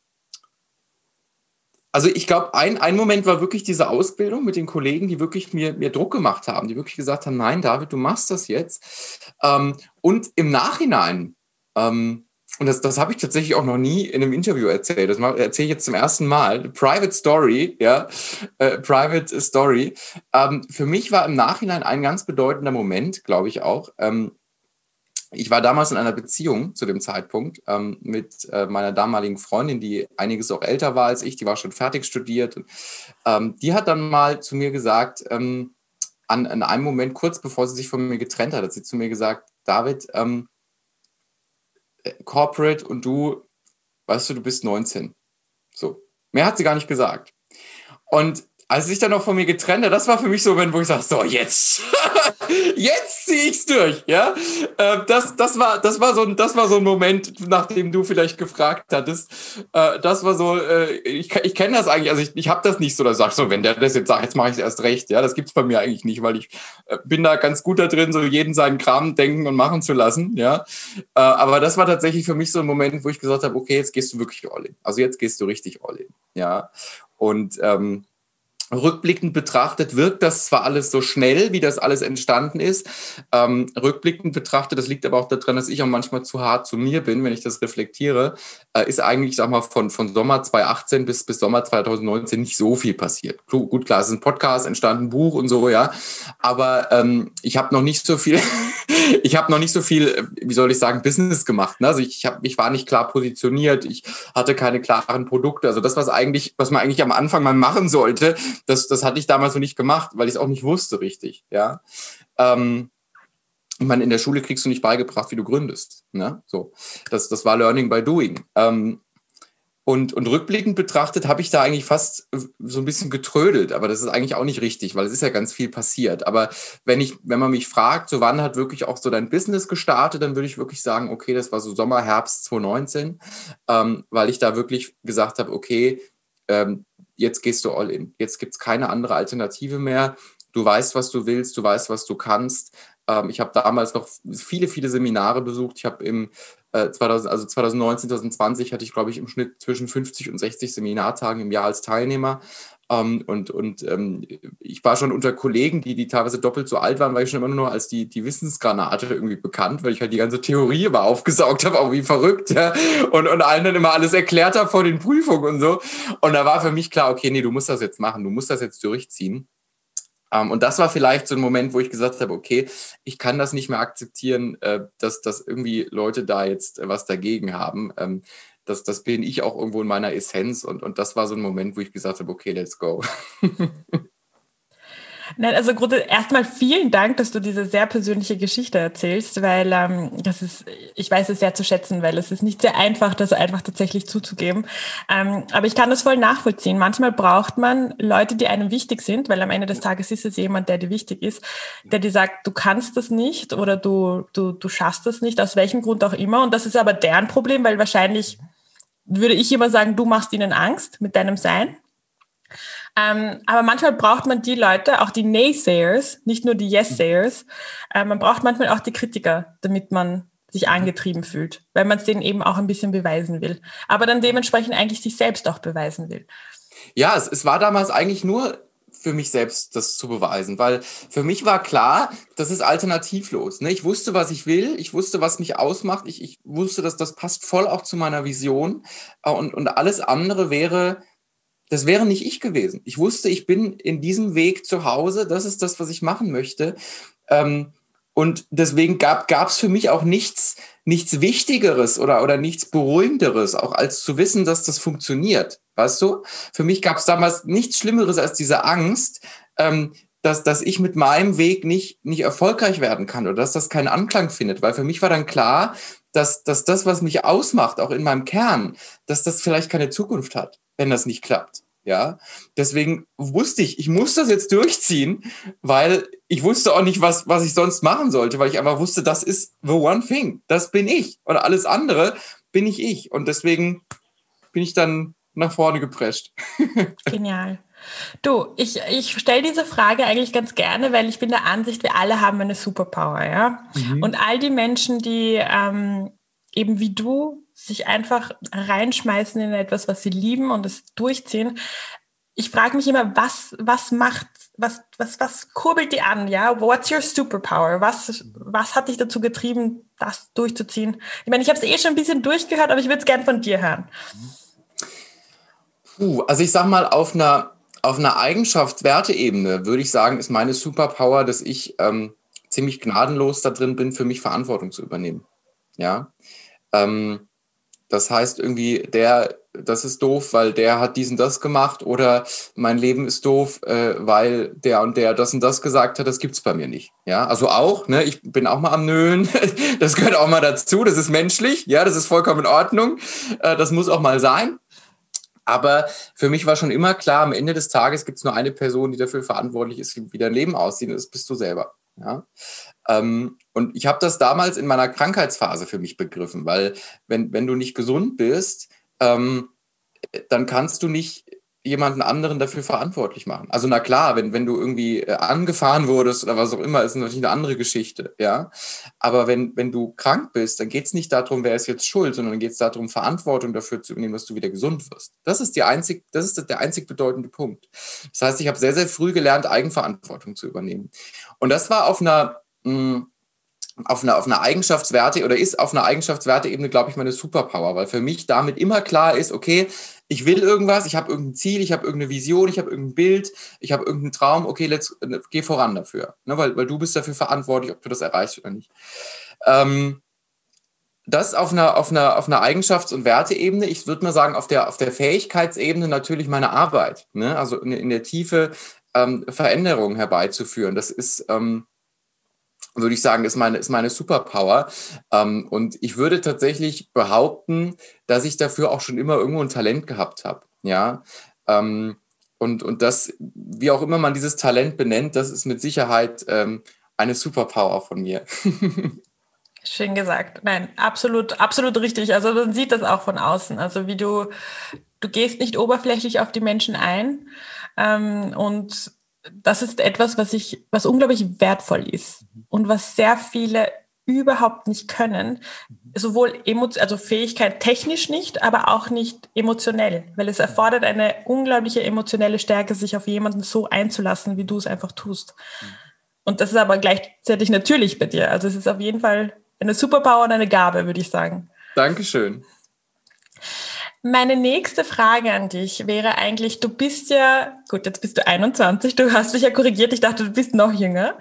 also ich glaube, ein, ein Moment war wirklich diese Ausbildung mit den Kollegen, die wirklich mir, mir Druck gemacht haben, die wirklich gesagt haben, nein, David, du machst das jetzt. Ähm, und im Nachhinein, ähm, und das, das habe ich tatsächlich auch noch nie in einem Interview erzählt. Das erzähle ich jetzt zum ersten Mal. Private Story, ja, äh, Private Story. Ähm, für mich war im Nachhinein ein ganz bedeutender Moment, glaube ich auch. Ähm, ich war damals in einer Beziehung zu dem Zeitpunkt ähm, mit äh, meiner damaligen Freundin, die einiges auch älter war als ich. Die war schon fertig studiert. Und, ähm, die hat dann mal zu mir gesagt, ähm, an, an einem Moment kurz bevor sie sich von mir getrennt hat, hat sie zu mir gesagt, David, ähm, Corporate und du, weißt du, du bist 19. So. Mehr hat sie gar nicht gesagt. Und als sie sich dann noch von mir getrennt hat, das war für mich so Moment, wo ich sage, so, jetzt, [laughs] jetzt ziehe ich's durch, ja. Äh, das, das, war, das, war so ein, das war so ein Moment, nachdem du vielleicht gefragt hattest. Äh, das war so, äh, ich, ich kenne das eigentlich, also ich, ich habe das nicht so, da sag so, wenn der das jetzt sagt, jetzt mache ich es erst recht, ja. Das gibt's bei mir eigentlich nicht, weil ich bin da ganz gut da drin, so jeden seinen Kram denken und machen zu lassen, ja. Aber das war tatsächlich für mich so ein Moment, wo ich gesagt habe, okay, jetzt gehst du wirklich all in. Also jetzt gehst du richtig all in, ja. Und ähm, Rückblickend betrachtet wirkt das zwar alles so schnell, wie das alles entstanden ist. Ähm, rückblickend betrachtet, das liegt aber auch daran, dass ich auch manchmal zu hart zu mir bin, wenn ich das reflektiere, äh, ist eigentlich, sag mal, von, von Sommer 2018 bis, bis Sommer 2019 nicht so viel passiert. Gut, klar, es ist ein Podcast, entstanden ein Buch und so, ja. Aber ähm, ich habe noch nicht so viel, [laughs] [laughs] ich habe noch nicht so viel, äh, wie soll ich sagen, Business gemacht. Ne? Also ich, hab, ich war nicht klar positioniert, ich hatte keine klaren Produkte. Also das, was eigentlich, was man eigentlich am Anfang mal machen sollte, das, das hatte ich damals noch nicht gemacht, weil ich es auch nicht wusste richtig. Ja. Ähm, ich meine, in der Schule kriegst du nicht beigebracht, wie du gründest. Ne? So, das, das war Learning by Doing. Ähm, und, und rückblickend betrachtet habe ich da eigentlich fast so ein bisschen getrödelt, aber das ist eigentlich auch nicht richtig, weil es ist ja ganz viel passiert. Aber wenn ich, wenn man mich fragt, so wann hat wirklich auch so dein Business gestartet, dann würde ich wirklich sagen, okay, das war so Sommer, Herbst 2019, ähm, weil ich da wirklich gesagt habe, okay, ähm, jetzt gehst du all in. Jetzt gibt es keine andere Alternative mehr. Du weißt, was du willst, du weißt, was du kannst. Ähm, ich habe damals noch viele, viele Seminare besucht. Ich habe im äh, 2000, also 2019, 2020 hatte ich, glaube ich, im Schnitt zwischen 50 und 60 Seminartagen im Jahr als Teilnehmer. Ähm, und und ähm, ich war schon unter Kollegen, die, die teilweise doppelt so alt waren, war ich schon immer nur als die, die Wissensgranate irgendwie bekannt, weil ich halt die ganze Theorie immer aufgesaugt habe, auch wie verrückt, ja. Und, und allen dann immer alles erklärt habe vor den Prüfungen und so. Und da war für mich klar, okay, nee, du musst das jetzt machen, du musst das jetzt durchziehen. Um, ähm, und das war vielleicht so ein Moment, wo ich gesagt habe, okay, ich kann das nicht mehr akzeptieren, äh, dass, dass irgendwie Leute da jetzt äh, was dagegen haben. Ähm, das, das bin ich auch irgendwo in meiner Essenz. Und, und das war so ein Moment, wo ich gesagt habe, okay, let's go. [laughs] Nein, also erstmal vielen Dank, dass du diese sehr persönliche Geschichte erzählst, weil ähm, das ist, ich weiß es sehr zu schätzen, weil es ist nicht sehr einfach, das einfach tatsächlich zuzugeben. Ähm, aber ich kann das voll nachvollziehen. Manchmal braucht man Leute, die einem wichtig sind, weil am Ende des Tages ist es jemand, der dir wichtig ist, der dir sagt, du kannst das nicht oder du, du, du schaffst das nicht, aus welchem Grund auch immer. Und das ist aber deren Problem, weil wahrscheinlich würde ich immer sagen, du machst ihnen Angst mit deinem Sein. Ähm, aber manchmal braucht man die Leute, auch die Naysayers, nicht nur die Yes-Sayers. Äh, man braucht manchmal auch die Kritiker, damit man sich angetrieben fühlt, weil man es denen eben auch ein bisschen beweisen will. Aber dann dementsprechend eigentlich sich selbst auch beweisen will. Ja, es, es war damals eigentlich nur für mich selbst das zu beweisen, weil für mich war klar, das ist alternativlos. Ne? Ich wusste, was ich will, ich wusste, was mich ausmacht, ich, ich wusste, dass das passt voll auch zu meiner Vision äh, und, und alles andere wäre das wäre nicht ich gewesen. Ich wusste, ich bin in diesem Weg zu Hause, das ist das, was ich machen möchte. Ähm, und deswegen gab es für mich auch nichts, nichts Wichtigeres oder, oder nichts Beruhigenderes, auch als zu wissen, dass das funktioniert. Weißt du? Für mich gab es damals nichts Schlimmeres als diese Angst, ähm, dass, dass ich mit meinem Weg nicht, nicht erfolgreich werden kann oder dass das keinen Anklang findet. Weil für mich war dann klar, dass, dass das, was mich ausmacht, auch in meinem Kern, dass das vielleicht keine Zukunft hat, wenn das nicht klappt. Ja, deswegen wusste ich, ich muss das jetzt durchziehen, weil ich wusste auch nicht, was, was ich sonst machen sollte, weil ich einfach wusste, das ist the one thing. Das bin ich. Und alles andere bin ich ich. Und deswegen bin ich dann nach vorne geprescht. [laughs] Genial. Du, ich, ich stelle diese Frage eigentlich ganz gerne, weil ich bin der Ansicht, wir alle haben eine Superpower, ja. Mhm. Und all die Menschen, die ähm, eben wie du sich einfach reinschmeißen in etwas, was sie lieben und es durchziehen. Ich frage mich immer, was, was macht, was, was, was kurbelt die an, ja? What's your superpower? Was, was hat dich dazu getrieben, das durchzuziehen? Ich meine, ich habe es eh schon ein bisschen durchgehört, aber ich würde es gern von dir hören. Puh, also ich sag mal, auf einer auf einer Eigenschaftswerteebene würde ich sagen, ist meine Superpower, dass ich ähm, ziemlich gnadenlos da drin bin, für mich Verantwortung zu übernehmen. Ja. Ähm, das heißt irgendwie, der, das ist doof, weil der hat diesen das gemacht oder mein Leben ist doof, äh, weil der und der das und das gesagt hat, das gibt's bei mir nicht. Ja, also auch, ne, ich bin auch mal am Nölen, [laughs] das gehört auch mal dazu, das ist menschlich, ja, das ist vollkommen in Ordnung, äh, das muss auch mal sein. Aber für mich war schon immer klar, am Ende des Tages gibt es nur eine Person, die dafür verantwortlich ist, wie dein Leben aussieht, und das bist du selber. Ja? Ähm, und ich habe das damals in meiner Krankheitsphase für mich begriffen, weil wenn, wenn du nicht gesund bist, ähm, dann kannst du nicht jemanden anderen dafür verantwortlich machen. Also na klar, wenn, wenn du irgendwie äh, angefahren wurdest oder was auch immer, ist natürlich eine andere Geschichte, ja. Aber wenn, wenn du krank bist, dann geht es nicht darum, wer ist jetzt schuld, sondern geht es darum, Verantwortung dafür zu übernehmen, dass du wieder gesund wirst. Das ist die einzig, das ist der einzig bedeutende Punkt. Das heißt, ich habe sehr, sehr früh gelernt, Eigenverantwortung zu übernehmen. Und das war auf einer mh, auf einer, auf einer Eigenschaftswerte oder ist auf einer Eigenschaftswerteebene, glaube ich, meine Superpower, weil für mich damit immer klar ist, okay, ich will irgendwas, ich habe irgendein Ziel, ich habe irgendeine Vision, ich habe irgendein Bild, ich habe irgendeinen Traum, okay, let's, geh voran dafür, ne, weil, weil du bist dafür verantwortlich, ob du das erreichst oder nicht. Ähm, das auf einer, auf einer, auf einer Eigenschafts- und Werteebene. Ich würde mal sagen, auf der, auf der Fähigkeitsebene natürlich meine Arbeit. Ne? Also in, in der Tiefe ähm, Veränderungen herbeizuführen. Das ist, ähm, würde ich sagen, ist meine, ist meine Superpower. Ähm, und ich würde tatsächlich behaupten, dass ich dafür auch schon immer irgendwo ein Talent gehabt habe. Ja. Ähm, und, und das, wie auch immer man dieses Talent benennt, das ist mit Sicherheit ähm, eine Superpower von mir. [laughs] Schön gesagt. Nein, absolut, absolut richtig. Also man sieht das auch von außen. Also wie du, du gehst nicht oberflächlich auf die Menschen ein ähm, und das ist etwas, was ich, was unglaublich wertvoll ist und was sehr viele überhaupt nicht können, sowohl emotion, also Fähigkeit technisch nicht, aber auch nicht emotionell, weil es erfordert eine unglaubliche emotionelle Stärke, sich auf jemanden so einzulassen, wie du es einfach tust. Und das ist aber gleichzeitig natürlich bei dir. Also es ist auf jeden Fall eine Superpower und eine Gabe, würde ich sagen. Dankeschön. Meine nächste Frage an dich wäre eigentlich, du bist ja, gut, jetzt bist du 21, du hast dich ja korrigiert, ich dachte, du bist noch jünger.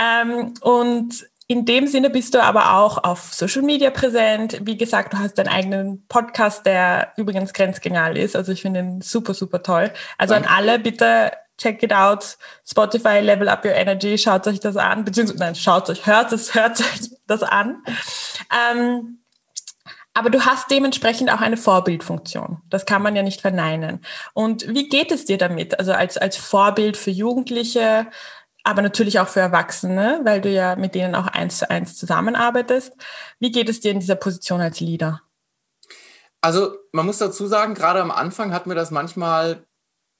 Ähm, und in dem Sinne bist du aber auch auf Social Media präsent. Wie gesagt, du hast deinen eigenen Podcast, der übrigens grenzgenial ist. Also ich finde ihn super, super toll. Also Danke. an alle bitte check it out. Spotify, Level Up Your Energy, schaut euch das an, beziehungsweise, nein, schaut euch, hört es, hört euch das an. Ähm, aber du hast dementsprechend auch eine Vorbildfunktion. Das kann man ja nicht verneinen. Und wie geht es dir damit? Also als, als Vorbild für Jugendliche, aber natürlich auch für Erwachsene, weil du ja mit denen auch eins zu eins zusammenarbeitest. Wie geht es dir in dieser Position als Leader? Also man muss dazu sagen, gerade am Anfang hat mir das manchmal,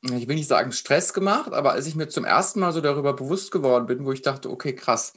ich will nicht sagen Stress gemacht, aber als ich mir zum ersten Mal so darüber bewusst geworden bin, wo ich dachte, okay, krass,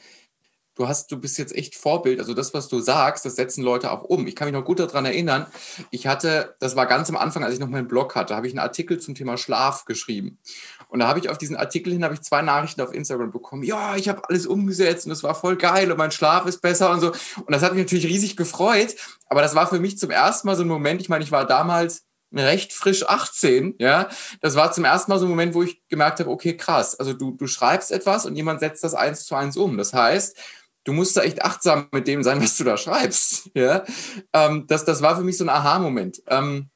du hast, du bist jetzt echt Vorbild. Also das, was du sagst, das setzen Leute auch um. Ich kann mich noch gut daran erinnern. Ich hatte, das war ganz am Anfang, als ich noch meinen Blog hatte, habe ich einen Artikel zum Thema Schlaf geschrieben. Und da habe ich auf diesen Artikel hin, habe ich zwei Nachrichten auf Instagram bekommen. Ja, ich habe alles umgesetzt und es war voll geil und mein Schlaf ist besser und so. Und das hat mich natürlich riesig gefreut. Aber das war für mich zum ersten Mal so ein Moment. Ich meine, ich war damals recht frisch 18, ja. Das war zum ersten Mal so ein Moment, wo ich gemerkt habe, okay, krass. Also du, du schreibst etwas und jemand setzt das eins zu eins um. Das heißt, du musst da echt achtsam mit dem sein, was du da schreibst. [laughs] Ja? Ähm, das, das war für mich so ein Aha-Moment. Ähm,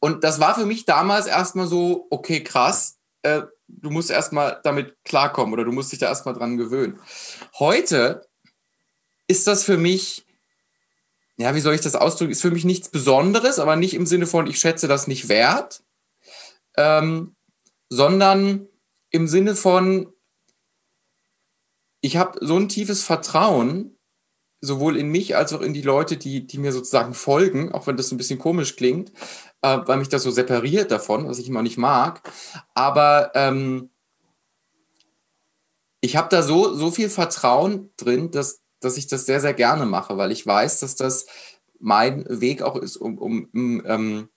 und das war für mich damals erstmal so, okay, krass, äh, du musst erstmal damit klarkommen oder du musst dich da erstmal dran gewöhnen. Heute ist das für mich, ja, wie soll ich das ausdrücken, ist für mich nichts Besonderes, aber nicht im Sinne von, ich schätze das nicht wert, ähm, sondern im Sinne von, ich habe so ein tiefes Vertrauen, sowohl in mich als auch in die Leute, die, die mir sozusagen folgen, auch wenn das ein bisschen komisch klingt, äh, weil mich das so separiert davon, was ich immer nicht mag. Aber ähm, ich habe da so, so viel Vertrauen drin, dass, dass ich das sehr, sehr gerne mache, weil ich weiß, dass das mein Weg auch ist, um, um, um, ähm,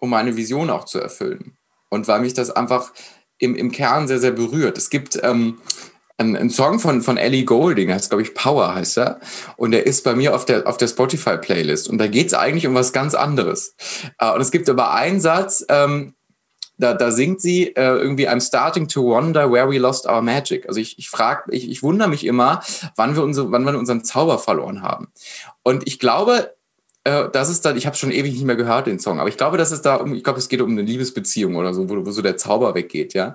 um meine Vision auch zu erfüllen. Und weil mich das einfach im, im Kern sehr, sehr berührt. Es gibt ähm, ein, ein, Song von, von Ellie Golding, heißt, glaube ich, Power heißt er. Und der ist bei mir auf der, auf der Spotify-Playlist. Und da geht es eigentlich um was ganz anderes. Äh, und es gibt aber einen Satz, ähm, da, da singt sie äh, irgendwie, I'm starting to wonder where we lost our magic. Also ich, ich frage, ich, ich wundere mich immer, wann wir, unsere, wann wir unseren Zauber verloren haben. Und ich glaube, äh, das ist dann, ich habe schon ewig nicht mehr gehört, den Song, aber ich glaube, dass es da um, ich glaube, es geht um eine Liebesbeziehung oder so, wo, wo so der Zauber weggeht, ja.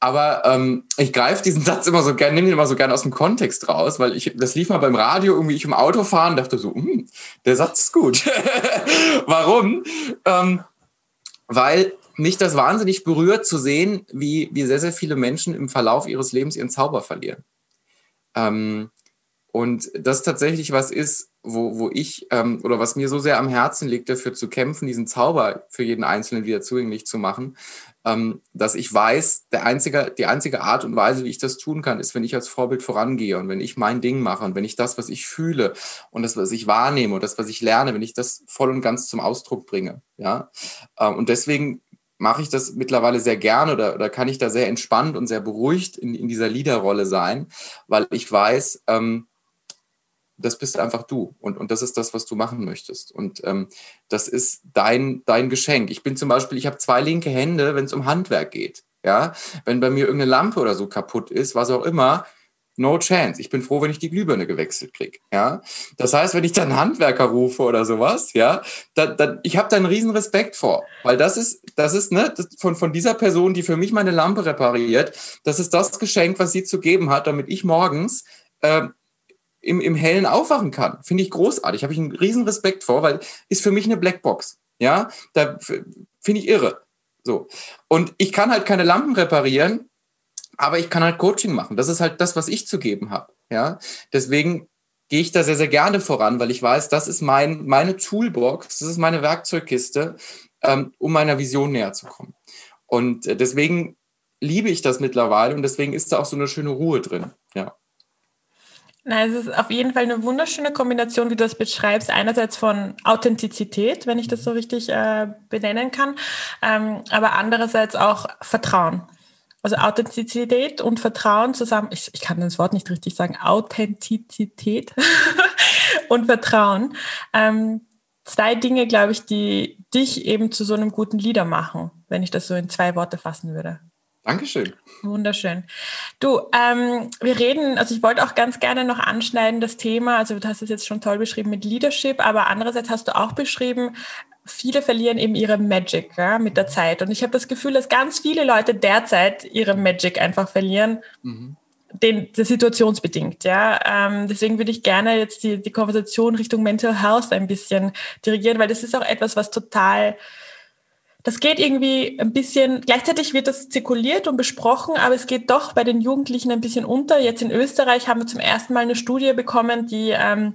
Aber ähm, ich greife diesen [laughs] Satz immer so gerne, nehme ihn immer so gerne aus dem Kontext raus, weil ich, das lief mal beim Radio, irgendwie ich im Auto fahren, dachte so, hm, der Satz ist gut. [laughs] Warum? Ähm, weil mich das wahnsinnig berührt zu sehen, wie, wie sehr, sehr viele Menschen im Verlauf ihres Lebens ihren Zauber verlieren. Ähm, und das tatsächlich was ist, wo, wo ich ähm, oder was mir so sehr am Herzen liegt, dafür zu kämpfen, diesen Zauber für jeden Einzelnen wieder zugänglich zu machen, ähm, dass ich weiß, der einzige, die einzige Art und Weise, wie ich das tun kann, ist, wenn ich als Vorbild vorangehe und wenn ich mein Ding mache und wenn ich das, was ich fühle und das, was ich wahrnehme und das, was ich lerne, wenn ich das voll und ganz zum Ausdruck bringe. Ja? Ähm, und deswegen mache ich das mittlerweile sehr gerne oder, oder kann ich da sehr entspannt und sehr beruhigt in, in dieser Leaderrolle sein, weil ich weiß, ähm, das bist einfach du und, und das ist das, was du machen möchtest. Und ähm, das ist dein, dein Geschenk. Ich bin zum Beispiel, ich habe zwei linke Hände, wenn es um Handwerk geht. Ja, wenn bei mir irgendeine Lampe oder so kaputt ist, was auch immer, no chance. Ich bin froh, wenn ich die Glühbirne gewechselt kriege. Ja, das heißt, wenn ich dann Handwerker rufe oder sowas, ja, dann, dann ich habe da einen riesen Respekt vor, weil das ist, das ist ne, das von von dieser Person, die für mich meine Lampe repariert, das ist das Geschenk, was sie zu geben hat, damit ich morgens äh, im, im Hellen aufwachen kann. Finde ich großartig. Habe ich einen riesen Respekt vor, weil ist für mich eine Blackbox. Ja, da finde ich irre. So. Und ich kann halt keine Lampen reparieren, aber ich kann halt Coaching machen. Das ist halt das, was ich zu geben habe. Ja, deswegen gehe ich da sehr, sehr gerne voran, weil ich weiß, das ist mein, meine Toolbox, das ist meine Werkzeugkiste, ähm, um meiner Vision näher zu kommen. Und äh, deswegen liebe ich das mittlerweile und deswegen ist da auch so eine schöne Ruhe drin. Ja. Na, es ist auf jeden Fall eine wunderschöne Kombination, wie du das beschreibst. Einerseits von Authentizität, wenn ich das so richtig äh, benennen kann, ähm, aber andererseits auch Vertrauen. Also Authentizität und Vertrauen zusammen, ich, ich kann das Wort nicht richtig sagen, Authentizität [laughs] und Vertrauen. Ähm, zwei Dinge, glaube ich, die dich eben zu so einem guten Leader machen, wenn ich das so in zwei Worte fassen würde. Dankeschön. Wunderschön. Du, ähm, wir reden, also ich wollte auch ganz gerne noch anschneiden das Thema, also du hast es jetzt schon toll beschrieben mit Leadership, aber andererseits hast du auch beschrieben, viele verlieren eben ihre Magic ja, mit der Zeit. Und ich habe das Gefühl, dass ganz viele Leute derzeit ihre Magic einfach verlieren. Mhm. Den, situationsbedingt, ja. Ähm, deswegen würde ich gerne jetzt die, die Konversation Richtung Mental Health ein bisschen dirigieren, weil das ist auch etwas, was total das geht irgendwie ein bisschen, gleichzeitig wird das zirkuliert und besprochen, aber es geht doch bei den Jugendlichen ein bisschen unter. Jetzt in Österreich haben wir zum ersten Mal eine Studie bekommen, die ähm,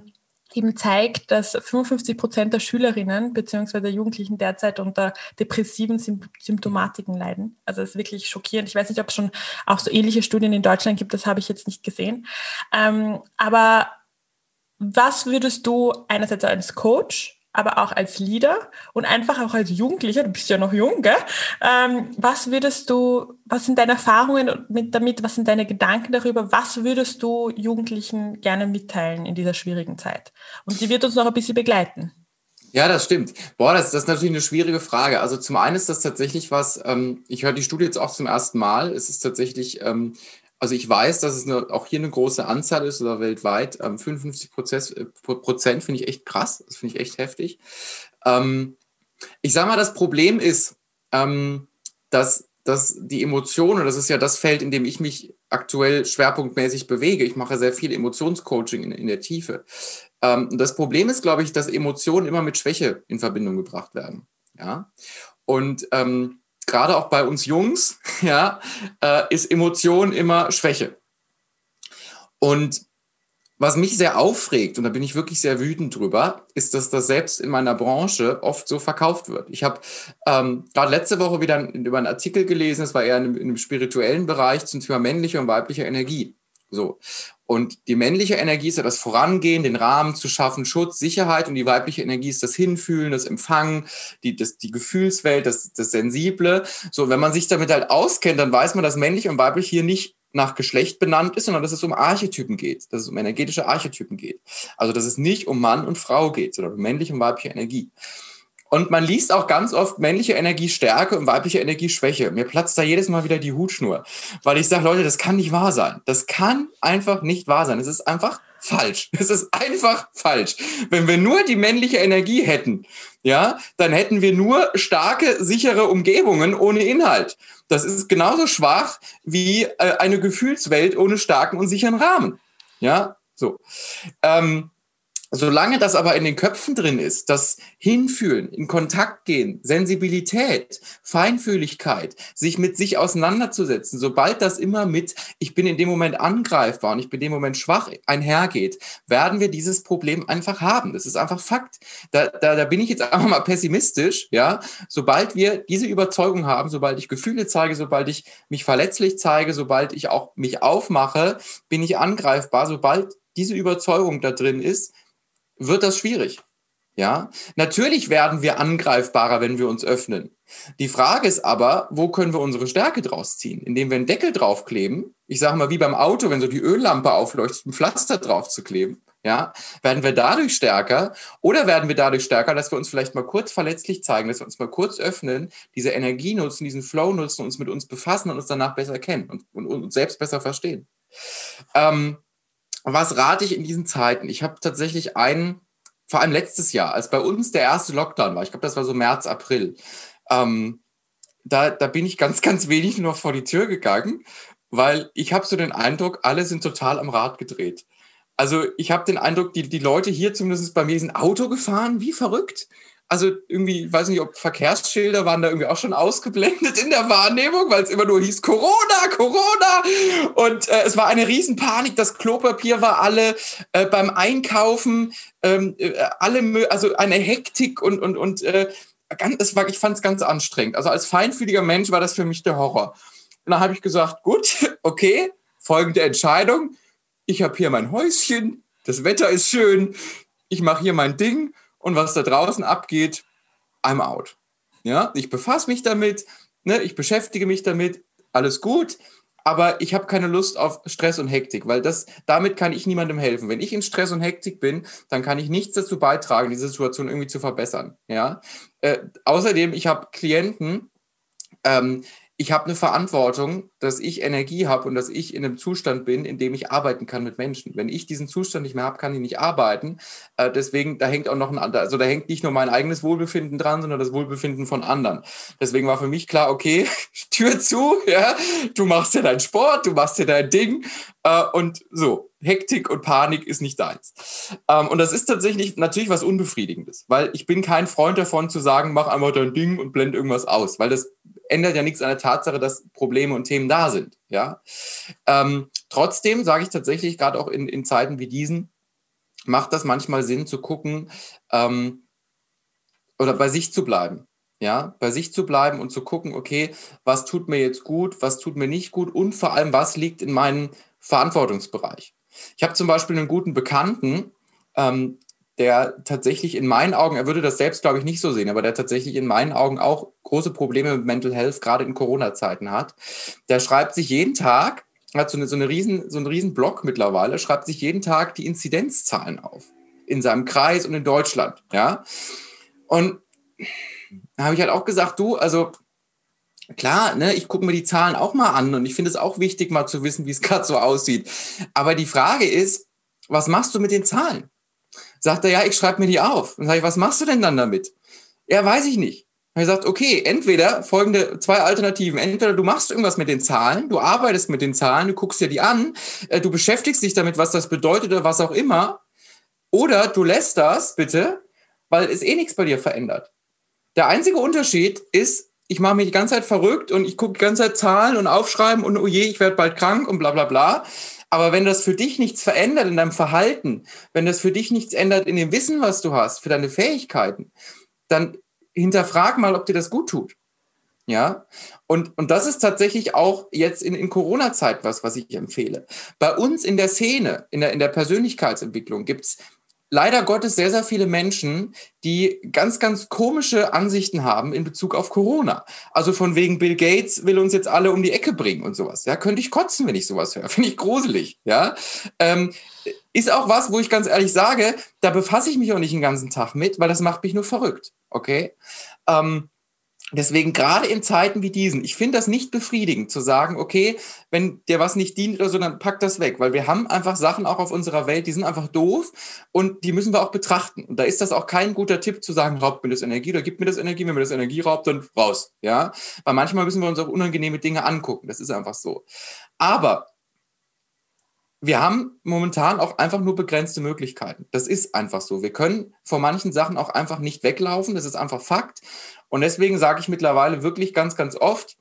eben zeigt, dass 55 Prozent der Schülerinnen bzw. der Jugendlichen derzeit unter depressiven Symptomatiken leiden. Also das ist wirklich schockierend. Ich weiß nicht, ob es schon auch so ähnliche Studien in Deutschland gibt, das habe ich jetzt nicht gesehen. Ähm, aber was würdest du einerseits als Coach aber auch als Leader und einfach auch als Jugendlicher, du bist ja noch jung, gell? Ähm, was würdest du, was sind deine Erfahrungen mit, damit, was sind deine Gedanken darüber, was würdest du Jugendlichen gerne mitteilen in dieser schwierigen Zeit? Und die wird uns noch ein bisschen begleiten. Ja, das stimmt. Boah, das, das ist natürlich eine schwierige Frage. Also zum einen ist das tatsächlich was, ähm, ich höre die Studie jetzt auch zum ersten Mal. Es ist tatsächlich ähm, also ich weiß, dass es eine, auch hier eine große Anzahl ist oder weltweit. Ähm, 55 Prozent, äh, Prozent finde ich echt krass. Das finde ich echt heftig. Ähm, ich sage mal, das Problem ist, ähm, dass, dass die Emotionen, das ist ja das Feld, in dem ich mich aktuell schwerpunktmäßig bewege. Ich mache sehr viel Emotionscoaching in, in der Tiefe. Ähm, das Problem ist, glaube ich, dass Emotionen immer mit Schwäche in Verbindung gebracht werden. Ja. Und ähm, gerade auch bei uns Jungs, [laughs] ja, äh, ist Emotion immer Schwäche. Und was mich sehr aufregt, und da bin ich wirklich sehr wütend drüber, ist, dass das selbst in meiner Branche oft so verkauft wird. Ich habe ähm, gerade letzte Woche wieder über einen Artikel gelesen, es war eher in einem, in einem spirituellen Bereich zum Thema männliche und weibliche Energie. So. Und die männliche Energie ist ja das Vorangehen, den Rahmen zu schaffen, Schutz, Sicherheit. Und die weibliche Energie ist das Hinfühlen, das Empfangen, die, das, die Gefühlswelt, das, das Sensible. So, wenn man sich damit halt auskennt, dann weiß man, dass männlich und weiblich hier nicht nach Geschlecht benannt ist, sondern dass es um Archetypen geht, dass es um energetische Archetypen geht. Also dass es nicht um Mann und Frau geht, sondern um männliche und weibliche Energie. Und man liest auch ganz oft männliche Energie Stärke und weibliche Energie Schwäche. Mir platzt da jedes Mal wieder die Hutschnur, weil ich sage, Leute, das kann nicht wahr sein. Das kann einfach nicht wahr sein. Es ist einfach falsch. [laughs] Es ist einfach falsch. Wenn wir nur die männliche Energie hätten, ja, dann hätten wir nur starke, sichere Umgebungen ohne Inhalt. Das ist genauso schwach wie äh, eine Gefühlswelt ohne starken und sicheren Rahmen. Ja, so. Ähm, Solange das aber in den Köpfen drin ist, das Hinfühlen, in Kontakt gehen, Sensibilität, Feinfühligkeit, sich mit sich auseinanderzusetzen, sobald das immer mit, ich bin in dem Moment angreifbar und ich bin in dem Moment schwach einhergeht, werden wir dieses Problem einfach haben. Das ist einfach Fakt. Da, da, da bin ich jetzt einfach mal pessimistisch, ja. Sobald wir diese Überzeugung haben, sobald ich Gefühle zeige, sobald ich mich verletzlich zeige, sobald ich auch mich aufmache, bin ich angreifbar. Sobald diese Überzeugung da drin ist, wird das schwierig. Ja, natürlich werden wir angreifbarer, wenn wir uns öffnen. Die Frage ist aber, wo können wir unsere Stärke draus ziehen? Indem wir einen Deckel draufkleben. Ich sage mal, wie beim Auto, wenn so die Öllampe aufleuchtet, ein Pflaster drauf zu kleben. Ja, werden wir dadurch stärker oder werden wir dadurch stärker, dass wir uns vielleicht mal kurz verletzlich zeigen, dass wir uns mal kurz öffnen, diese Energie nutzen, diesen Flow nutzen, uns mit uns befassen und uns danach besser kennen und, und uns selbst besser verstehen. Ähm, was rate ich in diesen Zeiten? Ich habe tatsächlich einen, vor allem letztes Jahr, als bei uns der erste Lockdown war, ich glaube, das war so März, April, ähm, da, da bin ich ganz, ganz wenig nur vor die Tür gegangen, weil ich habe so den Eindruck, alle sind total am Rad gedreht. Also ich habe den Eindruck, die, die Leute hier zumindest bei mir sind Auto gefahren, wie verrückt. Also irgendwie, ich weiß nicht, ob Verkehrsschilder waren da irgendwie auch schon ausgeblendet in der Wahrnehmung, weil es immer nur hieß Corona, Corona. Und äh, es war eine Riesenpanik. Das Klopapier war alle äh, beim Einkaufen, ähm, äh, alle, also eine Hektik und und und äh, ganz, es war, ich fand es ganz anstrengend. Also als feinfühliger Mensch war das für mich der Horror. Und dann habe ich gesagt, gut, [laughs] okay, folgende Entscheidung. Ich habe hier mein Häuschen, das Wetter ist schön, ich mache hier mein Ding und was da draußen abgeht, I'm out. Ja, ich befasse mich damit, ne, ich beschäftige mich damit, alles gut, aber ich habe keine Lust auf Stress und Hektik, weil das, damit kann ich niemandem helfen. Wenn ich in Stress und Hektik bin, dann kann ich nichts dazu beitragen, diese Situation irgendwie zu verbessern. Ja? Äh, außerdem, ich habe Klienten, ähm, ich habe eine Verantwortung, dass ich Energie habe und dass ich in einem Zustand bin, in dem ich arbeiten kann mit Menschen. Wenn ich diesen Zustand nicht mehr habe, kann ich nicht arbeiten. Äh, deswegen, da hängt auch noch ein anderer, also da hängt nicht nur mein eigenes Wohlbefinden dran, sondern das Wohlbefinden von anderen. Deswegen war für mich klar, okay, [laughs] Tür zu, ja, du machst ja deinen Sport, du machst ja dein Ding äh, und so. Hektik und Panik ist nicht deins. Ähm, und das ist tatsächlich natürlich was Unbefriedigendes, weil ich bin kein Freund davon zu sagen, mach einfach dein Ding und blend irgendwas aus, weil das ändert ja nichts an der Tatsache, dass Probleme und Themen da sind. Ja? Ähm, trotzdem sage ich tatsächlich, gerade auch in, in Zeiten wie diesen, macht das manchmal Sinn zu gucken ähm, oder bei sich zu bleiben. Ja, bei sich zu bleiben und zu gucken, okay, was tut mir jetzt gut, was tut mir nicht gut und vor allem, was liegt in meinem Verantwortungsbereich. Ich habe zum Beispiel einen guten Bekannten, ähm, der tatsächlich in meinen Augen, er würde das selbst, glaube ich, nicht so sehen, aber der tatsächlich in meinen Augen auch große Probleme mit Mental Health, gerade in Corona-Zeiten hat. Der schreibt sich jeden Tag, hat so, eine, so, eine riesen, so einen riesen Blog mittlerweile, schreibt sich jeden Tag die Inzidenzzahlen auf. In seinem Kreis und in Deutschland. Ja. Und da habe ich halt auch gesagt, du, also klar, ne, ich gucke mir die Zahlen auch mal an und ich finde es auch wichtig, mal zu wissen, wie es [laughs] gerade so aussieht. Aber die Frage ist, was machst du mit den Zahlen? Sagt er, ja, ich schreibe mir die auf. Und sage ich, was machst du denn dann damit? Ja, weiß ich nicht. Er sagt, okay, entweder folgende zwei Alternativen. Entweder du machst irgendwas mit den Zahlen, du arbeitest mit den Zahlen, du guckst dir die an, äh, du beschäftigst dich damit, was das bedeutet oder was auch immer. Oder du lässt das bitte, weil es eh nichts bei dir verändert. Der einzige Unterschied ist, ich mache mich die ganze Zeit verrückt und ich gucke die ganze Zeit Zahlen und aufschreiben und oh je, ich werde bald krank und bla bla bla. Aber wenn das für dich nichts verändert in deinem Verhalten, wenn das für dich nichts ändert in dem Wissen, was du hast, für deine Fähigkeiten, dann hinterfrag mal, ob dir das gut tut. Ja, und, und das ist tatsächlich auch jetzt in, in Corona-Zeit was, was ich empfehle. Bei uns in der Szene, in der, in der Persönlichkeitsentwicklung gibt es leider Gottes sehr, sehr viele Menschen, die ganz, ganz komische Ansichten haben in Bezug auf Corona. Also von wegen Bill Gates will uns jetzt alle um die Ecke bringen und sowas. Ja, könnte ich kotzen, wenn ich sowas höre. [laughs] Finde ich gruselig. Ja, ähm, ist auch was, wo ich ganz ehrlich sage, da befasse ich mich auch nicht den ganzen Tag mit, weil das macht mich nur verrückt. Okay. Ähm, Deswegen gerade in Zeiten wie diesen, ich finde das nicht befriedigend zu sagen, okay, wenn dir was nicht dient oder so, dann pack das weg, weil wir haben einfach Sachen auch auf unserer Welt, die sind einfach doof und die müssen wir auch betrachten. Und da ist das auch kein guter Tipp zu sagen, raubt mir das Energie oder gibt mir das Energie, wenn mir das Energie raubt, dann raus, ja? Weil manchmal müssen wir uns auch unangenehme Dinge angucken, das ist einfach so. Aber wir haben momentan auch einfach nur begrenzte Möglichkeiten. Das ist einfach so. Wir können vor manchen Sachen auch einfach nicht weglaufen. Das ist einfach Fakt. Und deswegen sage ich mittlerweile wirklich ganz, ganz oft,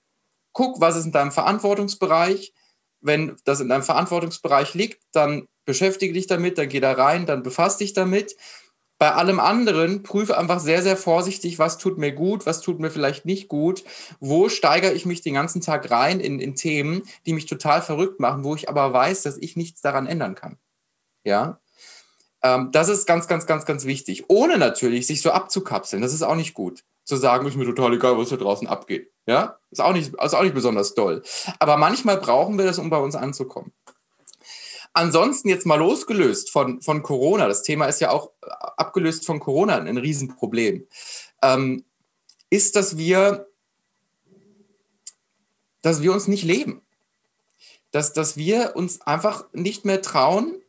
guck, was ist in deinem Verantwortungsbereich. Wenn das in deinem Verantwortungsbereich liegt, dann beschäftige dich damit, dann geh da rein, dann befass dich damit. Bei allem anderen prüfe einfach sehr, sehr vorsichtig, was tut mir gut, was tut mir vielleicht nicht gut, wo steigere ich mich den ganzen Tag rein in, in Themen, die mich total verrückt machen, wo ich aber weiß, dass ich nichts daran ändern kann. Ja, ähm, das ist ganz, ganz, ganz, ganz wichtig. Ohne natürlich sich so abzukapseln. Das ist auch nicht gut zu sagen, ist mir total egal, was da draußen abgeht. Ja, ist auch nicht, ist auch nicht besonders doll. Aber manchmal brauchen wir das, um bei uns anzukommen. Ansonsten jetzt mal losgelöst von, von Corona, das Thema ist ja auch äh, abgelöst von Corona ein Riesenproblem, ähm, ist, dass wir, dass wir uns nicht leben. Dass, dass wir uns einfach nicht mehr trauen,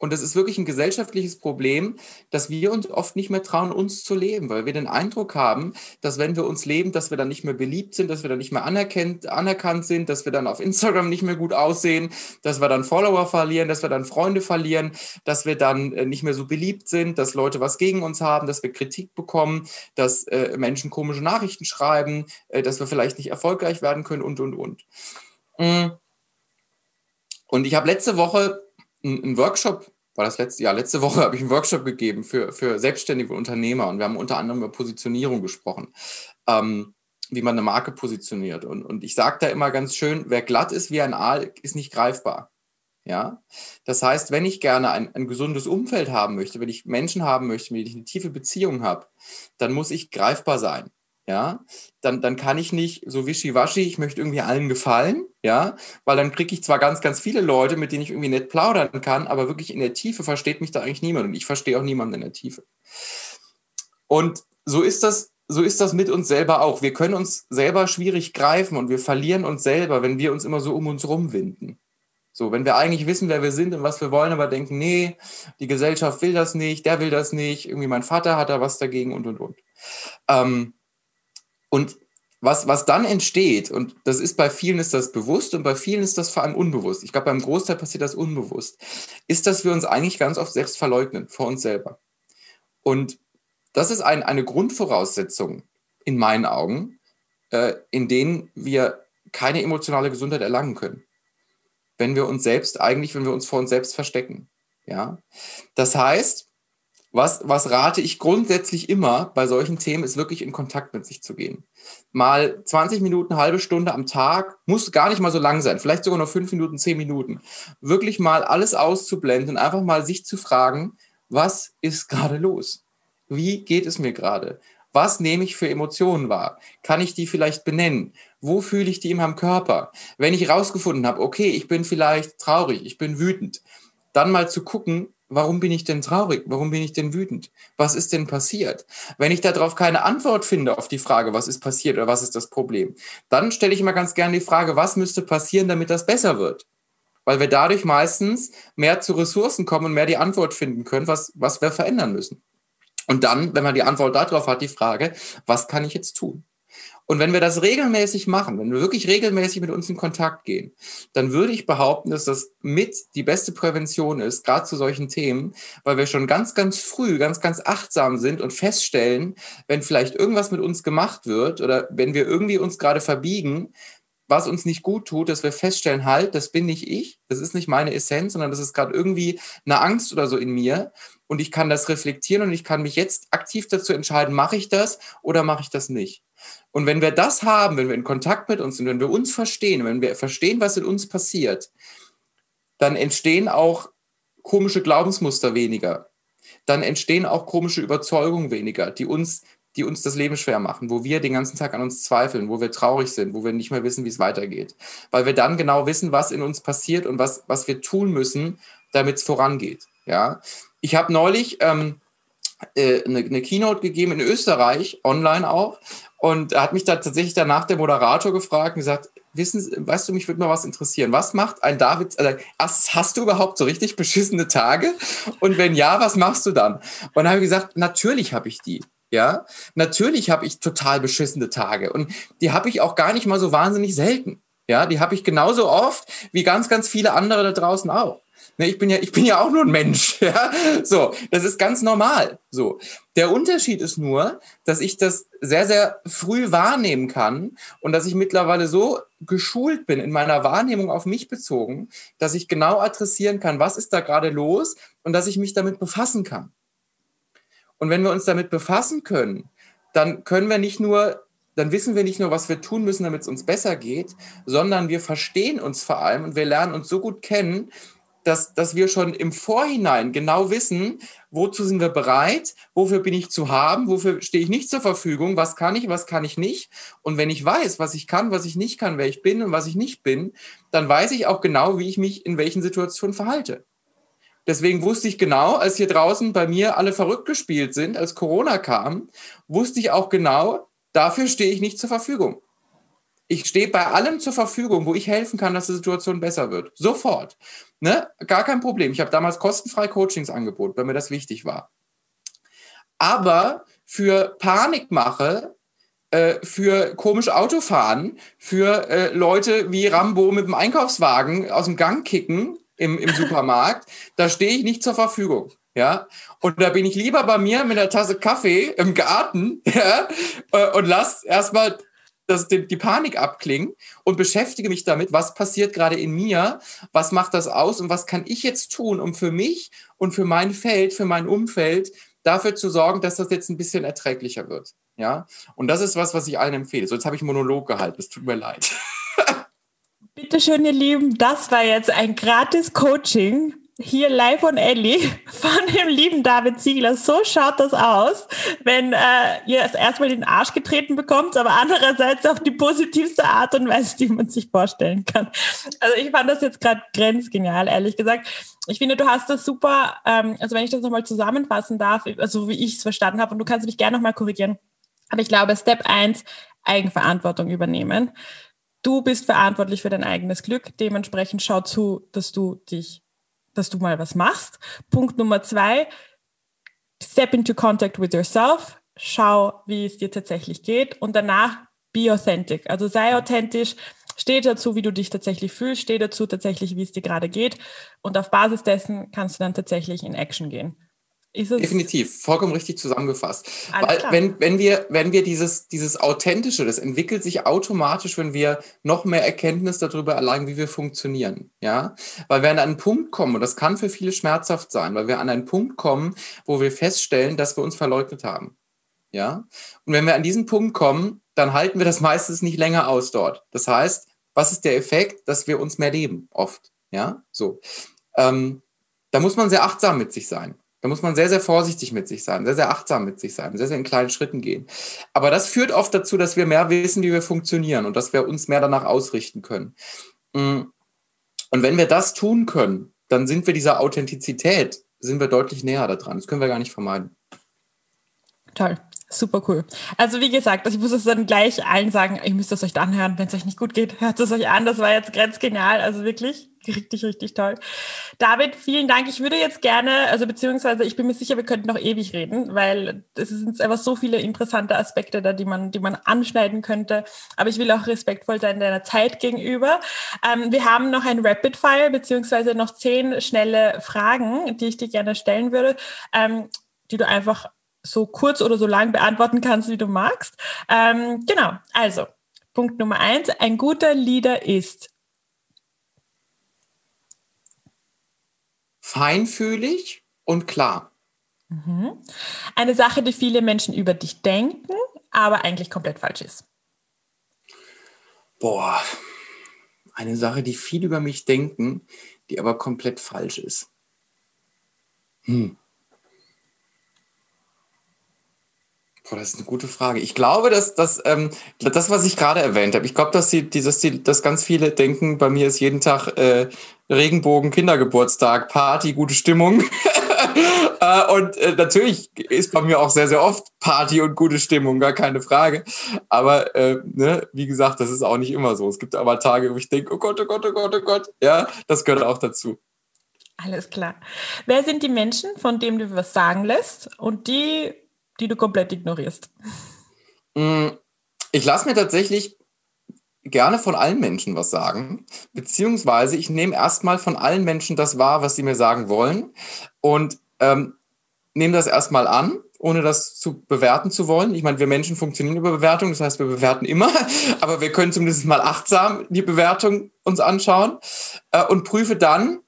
und das ist wirklich ein gesellschaftliches Problem, dass wir uns oft nicht mehr trauen, uns zu leben, weil wir den Eindruck haben, dass wenn wir uns leben, dass wir dann nicht mehr beliebt sind, dass wir dann nicht mehr anerkannt, anerkannt sind, dass wir dann auf Instagram nicht mehr gut aussehen, dass wir dann Follower verlieren, dass wir dann Freunde verlieren, dass wir dann äh, nicht mehr so beliebt sind, dass Leute was gegen uns haben, dass wir Kritik bekommen, dass äh, Menschen komische Nachrichten schreiben, äh, dass wir vielleicht nicht erfolgreich werden können und, und, und. Mm. Und ich habe letzte Woche einen Workshop, war das letzte Jahr, letzte Woche [laughs] habe ich einen Workshop gegeben für, für selbstständige Unternehmer und wir haben unter anderem über Positionierung gesprochen, ähm, wie man eine Marke positioniert. Und, und ich sage da immer ganz schön, wer glatt ist wie ein Aal, ist nicht greifbar. Ja, das heißt, wenn ich gerne ein, ein gesundes Umfeld haben möchte, wenn ich Menschen haben möchte, mit denen ich eine tiefe Beziehung habe, dann muss ich greifbar sein ja, dann, dann kann ich nicht so wischiwaschi, ich möchte irgendwie allen gefallen, ja, weil dann kriege ich zwar ganz, ganz viele Leute, mit denen ich irgendwie nett plaudern kann, aber wirklich in der Tiefe versteht mich da eigentlich niemand und ich verstehe auch niemanden in der Tiefe. Und so ist das, so ist das mit uns selber auch. Wir können uns selber schwierig greifen und wir verlieren uns selber, wenn wir uns immer so um uns rumwinden. So, wenn wir eigentlich wissen, wer wir sind und was wir wollen, aber denken, nee, die Gesellschaft will das nicht, der will das nicht, irgendwie mein Vater hat da was dagegen und und und. Ähm, und was, was dann entsteht, und das ist bei vielen ist das bewusst und bei vielen ist das vor allem unbewusst. Ich glaube, beim Großteil passiert das unbewusst, ist, dass wir uns eigentlich ganz oft selbst verleugnen vor uns selber. Und das ist ein, eine Grundvoraussetzung in meinen Augen, äh, in denen wir keine emotionale Gesundheit erlangen können. Wenn wir uns selbst eigentlich, wenn wir uns vor uns selbst verstecken. Ja. Das heißt, was, was rate ich grundsätzlich immer bei solchen Themen, ist wirklich in Kontakt mit sich zu gehen. Mal 20 Minuten, halbe Stunde am Tag, muss gar nicht mal so lang sein, vielleicht sogar nur fünf Minuten, zehn Minuten. Wirklich mal alles auszublenden und einfach mal sich zu fragen, was ist gerade los? Wie geht es mir gerade? Was nehme ich für Emotionen wahr? Kann ich die vielleicht benennen? Wo fühle ich die in meinem Körper? Wenn ich rausgefunden habe, okay, ich bin vielleicht traurig, ich bin wütend, dann mal zu gucken, warum bin ich denn traurig? Warum bin ich denn wütend? Was ist denn passiert? Wenn ich darauf keine Antwort finde auf die Frage, was ist passiert oder was ist das Problem, dann stelle ich immer ganz gerne die Frage, was müsste passieren, damit das besser wird? Weil wir dadurch meistens mehr zu Ressourcen kommen und mehr die Antwort finden können, was, was wir verändern müssen. Und dann, wenn man die Antwort darauf hat, die Frage, was kann ich jetzt tun? Und wenn wir das regelmäßig machen, wenn wir wirklich regelmäßig mit uns in Kontakt gehen, dann würde ich behaupten, dass das mit die beste Prävention ist, gerade zu solchen Themen, weil wir schon ganz, ganz früh, ganz, ganz achtsam sind und feststellen, wenn vielleicht irgendwas mit uns gemacht wird oder wenn wir irgendwie uns gerade verbiegen, was uns nicht gut tut, dass wir feststellen, halt, das bin nicht ich, das ist nicht meine Essenz, sondern das ist gerade irgendwie eine Angst oder so in mir und ich kann das reflektieren und ich kann mich jetzt aktiv dazu entscheiden, mache ich das oder mache ich das nicht. Und wenn wir das haben, wenn wir in Kontakt mit uns sind, wenn wir uns verstehen, wenn wir verstehen, was in uns passiert, dann entstehen auch komische Glaubensmuster weniger. Dann entstehen auch komische Überzeugungen weniger, die uns, die uns das Leben schwer machen, wo wir den ganzen Tag an uns zweifeln, wo wir traurig sind, wo wir nicht mehr wissen, wie es weitergeht. Weil wir dann genau wissen, was in uns passiert und was, was wir tun müssen, damit es vorangeht. Ja? Ich habe neulich ähm, äh, eine, eine Keynote gegeben in Österreich, online auch, und er hat mich da tatsächlich danach der Moderator gefragt und gesagt, wissen, weißt du, mich würde mal was interessieren. Was macht ein David, also hast du überhaupt so richtig beschissene Tage? Und wenn ja, was machst du dann? Und dann habe ich gesagt, natürlich habe ich die. Ja, natürlich habe ich total beschissene Tage und die habe ich auch gar nicht mal so wahnsinnig selten. Ja, die habe ich genauso oft wie ganz, ganz viele andere da draußen auch. Ne, ich bin ja, ich bin ja auch nur ein Mensch. [laughs] Ja? So, das ist ganz normal. So. Der Unterschied ist nur, dass ich das sehr, sehr früh wahrnehmen kann und dass ich mittlerweile so geschult bin in meiner Wahrnehmung auf mich bezogen, dass ich genau adressieren kann, was ist da gerade los und dass ich mich damit befassen kann. Und wenn wir uns damit befassen können, dann können wir nicht nur dann wissen wir nicht nur, was wir tun müssen, damit es uns besser geht, sondern wir verstehen uns vor allem und wir lernen uns so gut kennen, dass, dass wir schon im Vorhinein genau wissen, wozu sind wir bereit, wofür bin ich zu haben, wofür stehe ich nicht zur Verfügung, was kann ich, was kann ich nicht. Und wenn ich weiß, was ich kann, was ich nicht kann, wer ich bin und was ich nicht bin, dann weiß ich auch genau, wie ich mich in welchen Situationen verhalte. Deswegen wusste ich genau, als hier draußen bei mir alle verrückt gespielt sind, als Corona kam, wusste ich auch genau, dafür stehe ich nicht zur Verfügung. Ich stehe bei allem zur Verfügung, wo ich helfen kann, dass die Situation besser wird. Sofort. Ne? Gar kein Problem. Ich habe damals kostenfrei Coachings angeboten, weil mir das wichtig war. Aber für Panikmache, äh, für komisch Autofahren, für äh, Leute wie Rambo mit dem Einkaufswagen aus dem Gang kicken im, im Supermarkt, [laughs] da stehe ich nicht zur Verfügung. Ja, und da bin ich lieber bei mir mit einer Tasse Kaffee im Garten [laughs] ja, äh, und lass erstmal das, die, die Panik abklingen und beschäftige mich damit, was passiert gerade in mir, was macht das aus und was kann ich jetzt tun, um für mich und für mein Feld, für mein Umfeld dafür zu sorgen, dass das jetzt ein bisschen erträglicher wird. Ja, und das ist was, was ich allen empfehle. So, jetzt habe ich Monolog gehalten, es tut mir leid. [laughs] Bitte schön, ihr Lieben, das war jetzt ein gratis Coaching hier live von Ellie von dem lieben David Ziegler. So schaut das aus, wenn äh, ihr es erstmal den Arsch getreten bekommt, aber andererseits auf die positivste Art und Weise, die man sich vorstellen kann. Also ich fand das jetzt gerade grenzgenial, ehrlich gesagt. Ich finde, du hast das super, ähm, also wenn ich das nochmal zusammenfassen darf, also wie ich es verstanden habe, und du kannst mich gerne nochmal korrigieren, aber ich glaube, Step 1, Eigenverantwortung übernehmen. Du bist verantwortlich für dein eigenes Glück. Dementsprechend schau zu, dass du dich dass du mal was machst. Punkt Nummer zwei, step into contact with yourself. Schau, wie es dir tatsächlich geht. Und danach be authentic. Also sei authentisch. Steh dazu, wie du dich tatsächlich fühlst. Steh dazu tatsächlich, wie es dir gerade geht. Und auf Basis dessen kannst du dann tatsächlich in Action gehen. Definitiv, vollkommen richtig zusammengefasst. Weil wenn, wenn wir, wenn wir dieses, dieses Authentische, das entwickelt sich automatisch, wenn wir noch mehr Erkenntnis darüber erlangen, wie wir funktionieren. Ja, weil wir an einen Punkt kommen, und das kann für viele schmerzhaft sein, weil wir an einen Punkt kommen, wo wir feststellen, dass wir uns verleugnet haben. Ja, und wenn wir an diesen Punkt kommen, dann halten wir das [laughs] meistens nicht länger aus dort. Das heißt, was ist der Effekt, dass wir uns mehr leben, oft. Ja, so. Ähm, da muss man sehr achtsam mit sich sein. Da muss man sehr, sehr vorsichtig mit sich sein, sehr, sehr achtsam mit sich sein, sehr, sehr in kleinen Schritten gehen. Aber das führt oft dazu, dass wir mehr wissen, wie wir funktionieren und dass wir uns mehr danach ausrichten können. Mm. Und wenn wir das tun können, dann sind wir dieser Authentizität, sind wir deutlich näher daran. Das können wir gar nicht vermeiden. Toll. Super cool. Also wie gesagt, ich muss es dann gleich allen sagen, ihr müsst es euch anhören, wenn es euch nicht gut geht, hört es euch an. Das war jetzt ganz genial, also wirklich Richtig, richtig toll. David, vielen Dank. Ich würde jetzt gerne, also beziehungsweise ich bin mir sicher, wir könnten noch ewig reden, weil es sind einfach so viele interessante Aspekte da, die man, die man anschneiden könnte. Aber ich will auch respektvoll sein deiner Zeit gegenüber. Ähm, wir haben noch ein Rapid Fire, beziehungsweise noch zehn schnelle Fragen, die ich dir gerne stellen würde, ähm, die du einfach so kurz oder so lang beantworten kannst, wie du magst. Ähm, genau, also Punkt Nummer eins, ein guter Leader ist feinfühlig und klar. Mhm. Eine Sache, die viele Menschen über dich denken, aber eigentlich komplett falsch ist. Boah, eine Sache, die viele über mich denken, die aber komplett falsch ist. Hm. Boah, das ist eine gute Frage. Ich glaube, dass, dass ähm, das, was ich gerade erwähnt habe, ich glaube, dass, die, dass, die, dass ganz viele denken, bei mir ist jeden Tag äh, Regenbogen, Kindergeburtstag, Party, gute Stimmung. [laughs] äh, und äh, natürlich ist bei mir auch sehr, sehr oft Party und gute Stimmung, gar keine Frage. Aber äh, ne, wie gesagt, das ist auch nicht immer so. Es gibt aber Tage, wo ich denke, oh Gott, oh Gott, oh Gott, oh Gott. Ja, das gehört auch dazu. Alles klar. Wer sind die Menschen, von denen du was sagen lässt und die, die du komplett ignorierst? Mm, ich lasse mir tatsächlich gerne von allen Menschen was sagen, beziehungsweise ich nehme erstmal von allen Menschen das wahr, was sie mir sagen wollen und ähm, nehme das erstmal an, ohne das zu bewerten zu wollen. Ich meine, wir Menschen funktionieren über Bewertung, das heißt, wir bewerten immer, [laughs] aber wir können zumindest mal achtsam die Bewertung uns anschauen äh, und prüfe dann,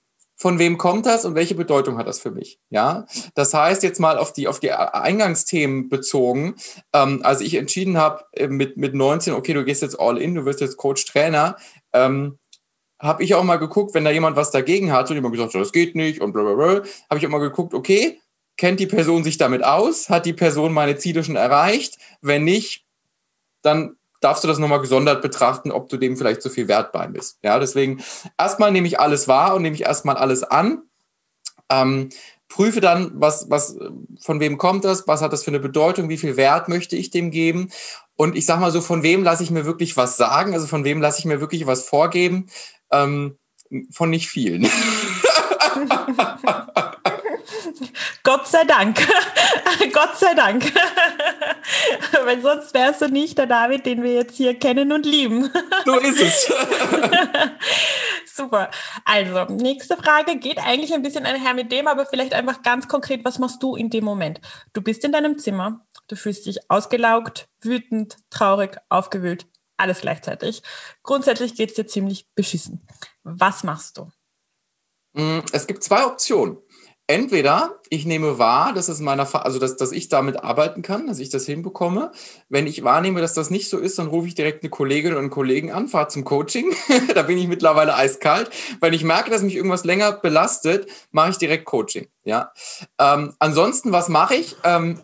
von wem kommt das und welche Bedeutung hat das für mich? Ja, das heißt jetzt mal auf die auf die Eingangsthemen bezogen. Ähm, als ich entschieden habe äh, mit mit 19, okay, du gehst jetzt all in, du wirst jetzt Coach Trainer. Ähm, habe ich auch mal geguckt, wenn da jemand was dagegen hat und jemand gesagt, das geht nicht und blablabla, habe ich auch mal geguckt, okay, kennt die Person sich damit aus? Hat die Person meine Ziele schon erreicht? Wenn nicht, dann darfst du das nochmal gesondert betrachten, ob du dem vielleicht zu viel wert bei bist. Ja, deswegen erstmal nehme ich alles wahr und nehme ich erstmal alles an. Ähm, prüfe dann, was, was, von wem kommt das, was hat das für eine Bedeutung, wie viel Wert möchte ich dem geben. Und ich sag mal so, von wem lasse ich mir wirklich was sagen, also von wem lasse ich mir wirklich was vorgeben. Ähm, von nicht vielen. [laughs] [laughs] Gott sei Dank. [laughs] Gott sei Dank. [laughs] Weil sonst wärst du nicht der David, den wir jetzt hier kennen und lieben. [laughs] So ist es. Super. Also, nächste Frage geht eigentlich ein bisschen einher mit dem, aber vielleicht einfach ganz konkret, was machst du in dem Moment? Du bist in deinem Zimmer, du fühlst dich ausgelaugt, wütend, traurig, aufgewühlt, alles gleichzeitig. Grundsätzlich geht es dir ziemlich beschissen. Was machst du? Mm, es gibt zwei Optionen entweder ich nehme wahr, dass es meiner, also dass, dass ich damit arbeiten kann, dass ich das hinbekomme. Wenn ich wahrnehme, dass das nicht so ist, dann rufe ich direkt eine Kollegin oder einen Kollegen an, fahre zum Coaching. [laughs] da bin ich mittlerweile eiskalt. Wenn ich merke, dass mich irgendwas länger belastet, mache ich direkt Coaching. Ja. Ähm, ansonsten, was mache ich? Ähm,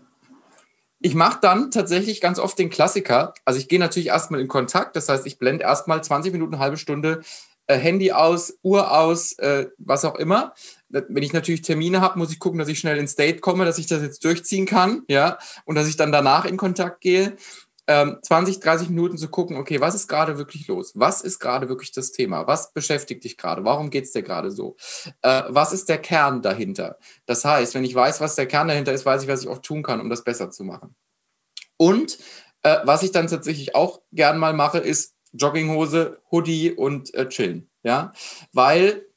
ich mache dann tatsächlich ganz oft den Klassiker. Also ich gehe natürlich erstmal in Kontakt. Das heißt, ich blende erstmal 20 Minuten, halbe Stunde äh, Handy aus, Uhr aus, äh, was auch immer wenn ich natürlich Termine habe, muss ich gucken, dass ich schnell ins Date komme, dass ich das jetzt durchziehen kann, ja, und dass ich dann danach in Kontakt gehe. Ähm, 20, 30 Minuten zu gucken, okay, was ist gerade wirklich los? Was ist gerade wirklich das Thema? Was beschäftigt dich gerade? Warum geht es dir gerade so? Äh, was ist der Kern dahinter? Das heißt, wenn ich weiß, was der Kern dahinter ist, weiß ich, was ich auch tun kann, um das besser zu machen. Und äh, was ich dann tatsächlich auch gern mal mache, ist Jogginghose, Hoodie und äh, chillen. Ja, weil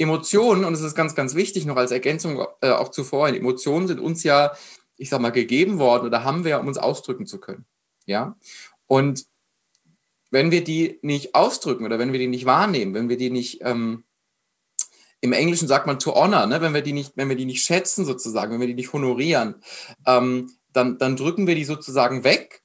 Emotionen, und es ist ganz, ganz wichtig noch als Ergänzung äh, auch zuvor, Emotionen sind uns ja, ich sag mal, gegeben worden oder haben wir, um uns ausdrücken zu können. Ja. Und wenn wir die nicht ausdrücken oder wenn wir die nicht wahrnehmen, wenn wir die nicht, ähm, im Englischen sagt man to honor, ne? wenn wir die nicht, wenn wir die nicht schätzen sozusagen, wenn wir die nicht honorieren, ähm, dann, dann drücken wir die sozusagen weg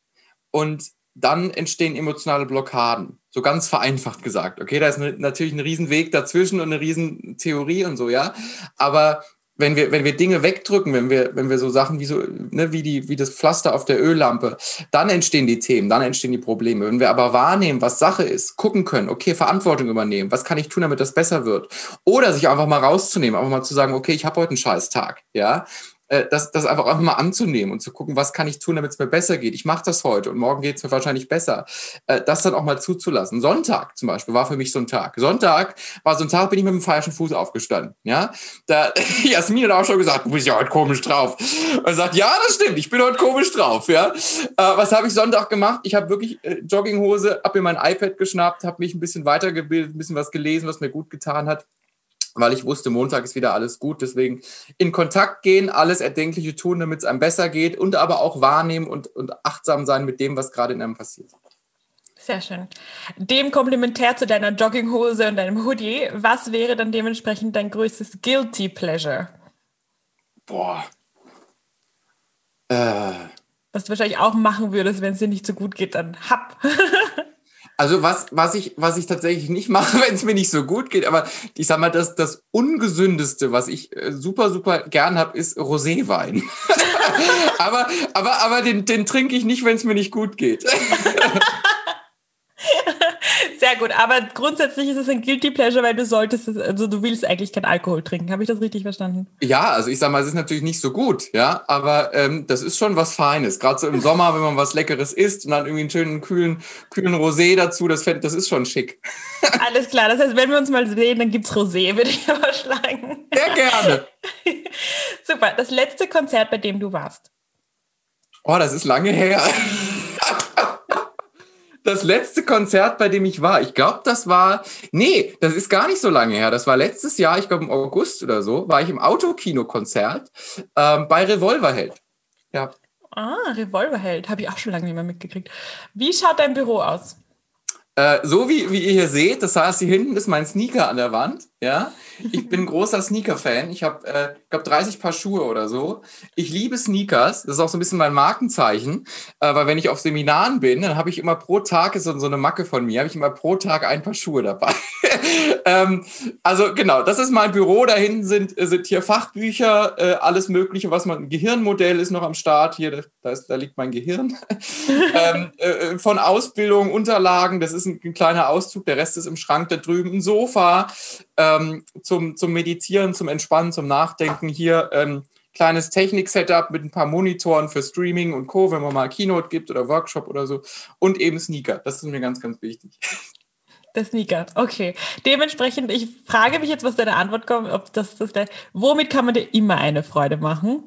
und dann entstehen emotionale Blockaden. So ganz vereinfacht gesagt. Okay, da ist eine, natürlich ein Riesenweg dazwischen und eine Riesentheorie und so, ja. Aber wenn wir, wenn wir Dinge wegdrücken, wenn wir, wenn wir so Sachen wie so, ne, wie die, wie das Pflaster auf der Öllampe, dann entstehen die Themen, dann entstehen die Probleme. Wenn wir aber wahrnehmen, was Sache ist, gucken können, okay, Verantwortung übernehmen, was kann ich tun, damit das besser wird? Oder sich einfach mal rauszunehmen, einfach mal zu sagen, okay, ich habe heute einen scheiß Tag, ja, äh, das, das einfach auch mal anzunehmen und zu gucken, was kann ich tun, damit es mir besser geht. Ich mache das heute und morgen geht es mir wahrscheinlich besser. Äh, das dann auch mal zuzulassen. Sonntag zum Beispiel war für mich so ein Tag. Sonntag war so ein Tag, bin ich mit dem falschen Fuß aufgestanden. Ja, da [laughs] Jasmin hat auch schon gesagt, du bist ja heute komisch drauf. Und sagt, ja, das stimmt, ich bin heute komisch drauf. Ja, äh, was habe ich Sonntag gemacht? Ich habe wirklich Jogginghose, habe mir mein iPad geschnappt, habe mich ein bisschen weitergebildet, ein bisschen was gelesen, was mir gut getan hat weil ich wusste, Montag ist wieder alles gut. Deswegen in Kontakt gehen, alles Erdenkliche tun, damit es einem besser geht und aber auch wahrnehmen und, und achtsam sein mit dem, was gerade in einem passiert. Sehr schön. Dem komplementär zu deiner Jogginghose und deinem Hoodie, was wäre dann dementsprechend dein größtes Guilty Pleasure? Boah. Äh. Was du wahrscheinlich auch machen würdest, wenn es dir nicht so gut geht, dann hab. [laughs] Also was, was, ich, was ich tatsächlich nicht mache, [laughs] wenn es mir nicht so gut geht, aber ich sag mal, das, das Ungesündeste, was ich äh, super, super gern habe, ist Roséwein. [laughs] aber aber, aber den, den trinke ich nicht, wenn es mir nicht gut geht. [laughs] [laughs] Sehr gut, aber grundsätzlich ist es ein Guilty Pleasure, weil du solltest, also du willst eigentlich keinen Alkohol trinken. Habe ich das richtig verstanden? Ja, also ich sag mal, es ist natürlich nicht so gut, ja, aber ähm, das ist schon was Feines. Gerade so im Sommer, wenn man was Leckeres isst und dann irgendwie einen schönen kühlen, kühlen Rosé dazu, das, das ist schon schick. [laughs] Alles klar, das heißt, wenn wir uns mal sehen, dann gibt es Rosé, würde ich [laughs] vorschlagen. Sehr gerne. Super, das letzte Konzert, bei dem du warst. Oh, das ist lange her das letzte Konzert, bei dem ich war, ich glaube, das war, nee, das ist gar nicht so lange her. Das war letztes Jahr, ich glaube im August oder so, war ich im Autokino-Konzert ähm, bei Revolverheld. Ja. Ah, Revolverheld, habe ich auch schon lange nicht mehr mitgekriegt. Wie schaut dein Büro aus? Äh, so wie, wie ihr hier seht, das heißt, hier hinten ist mein Sneaker an der Wand. Ja, ich bin großer Sneaker-Fan. Ich habe, äh, glaube 30 Paar Schuhe oder so. Ich liebe Sneakers. Das ist auch so ein bisschen mein Markenzeichen, äh, weil wenn ich auf Seminaren bin, dann habe ich immer pro Tag ist so, so eine Macke von mir, habe ich immer pro Tag ein Paar Schuhe dabei. [laughs] ähm, also genau, das ist mein Büro. Da hinten sind, sind hier Fachbücher, äh, alles Mögliche, was man. Ein Gehirnmodell ist noch am Start. Hier, da, ist, da liegt mein Gehirn. [laughs] ähm, äh, von Ausbildung, Unterlagen. Das ist ein, ein, kleiner Auszug. Der Rest ist im Schrank da drüben. Ein Sofa ähm, zum, zum Meditieren, zum Entspannen, zum Nachdenken. Hier ähm, kleines Technik-Setup mit ein paar Monitoren für Streaming und Co., wenn man mal Keynote gibt oder Workshop oder so. Und eben Sneaker. Das ist mir ganz, ganz wichtig. Der Sneaker, okay. Dementsprechend, ich frage mich jetzt, was deine Antwort kommt, ob das, das womit kann man dir immer eine Freude machen?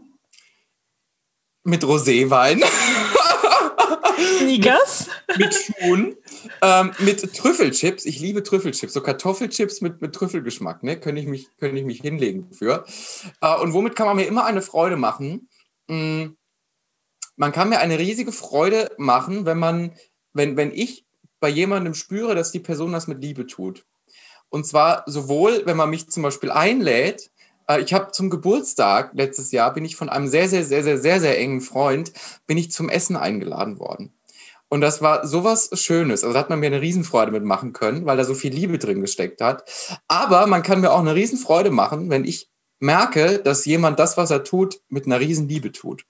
Mit Roséwein. Sneakers? [laughs] mit, mit Schuhen. Ähm, mit Trüffelchips. Ich liebe Trüffelchips. So Kartoffelchips mit, mit Trüffelgeschmack. Ne? Könnte ich, mich, könnte ich mich hinlegen für. Äh, und womit kann man mir immer eine Freude machen? Hm, man kann mir eine riesige Freude machen, wenn man, wenn, wenn ich bei jemandem spüre, dass die Person das mit Liebe tut. Und zwar sowohl, wenn man mich zum Beispiel einlädt, äh, ich habe zum Geburtstag letztes Jahr, bin ich von einem sehr, sehr, sehr, sehr, sehr, sehr engen Freund, bin ich zum Essen eingeladen worden. Und das war sowas Schönes. Also da hat man mir eine Riesenfreude mitmachen können, weil da so viel Liebe drin gesteckt hat. Aber man kann mir auch eine Riesenfreude machen, wenn ich merke, dass jemand das, was er tut, mit einer Riesenliebe tut.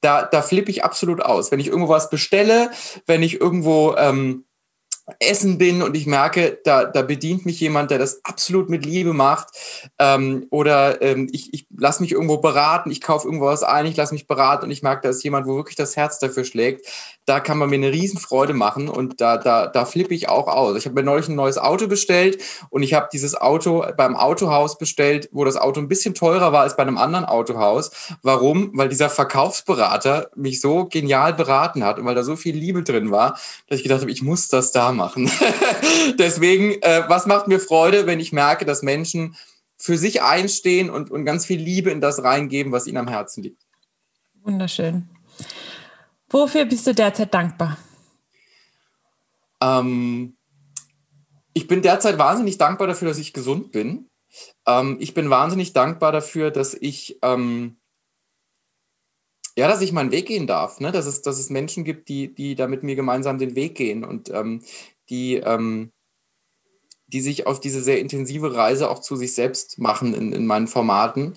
Da, da flippe ich absolut aus. Wenn ich irgendwo was bestelle, wenn ich irgendwo ähm, Essen bin und ich merke, da, da bedient mich jemand, der das absolut mit Liebe macht. Ähm, oder ähm, ich, ich lasse mich irgendwo beraten, ich kaufe irgendwo was ein, ich lasse mich beraten und ich merke, da ist jemand, wo wirklich das Herz dafür schlägt. Da kann man mir eine Riesenfreude machen und da, da, da flippe ich auch aus. Ich habe mir neulich ein neues Auto bestellt und ich habe dieses Auto beim Autohaus bestellt, wo das Auto ein bisschen teurer war als bei einem anderen Autohaus. Warum? Weil dieser Verkaufsberater mich so genial beraten hat und weil da so viel Liebe drin war, dass ich gedacht habe, ich muss das da machen. [laughs] Deswegen, äh, was macht mir Freude, wenn ich merke, dass Menschen für sich einstehen und, und ganz viel Liebe in das reingeben, was ihnen am Herzen liegt. Wunderschön. Wofür bist du derzeit dankbar? Ähm, ich bin derzeit wahnsinnig dankbar dafür, dass ich gesund bin. Ähm, ich bin wahnsinnig dankbar dafür, dass ich ähm, ja, dass ich meinen Weg gehen darf, ne? dass, es, dass es Menschen gibt, die, die da mit mir gemeinsam den Weg gehen und ähm, die, ähm, die sich auf diese sehr intensive Reise auch zu sich selbst machen in, in meinen Formaten.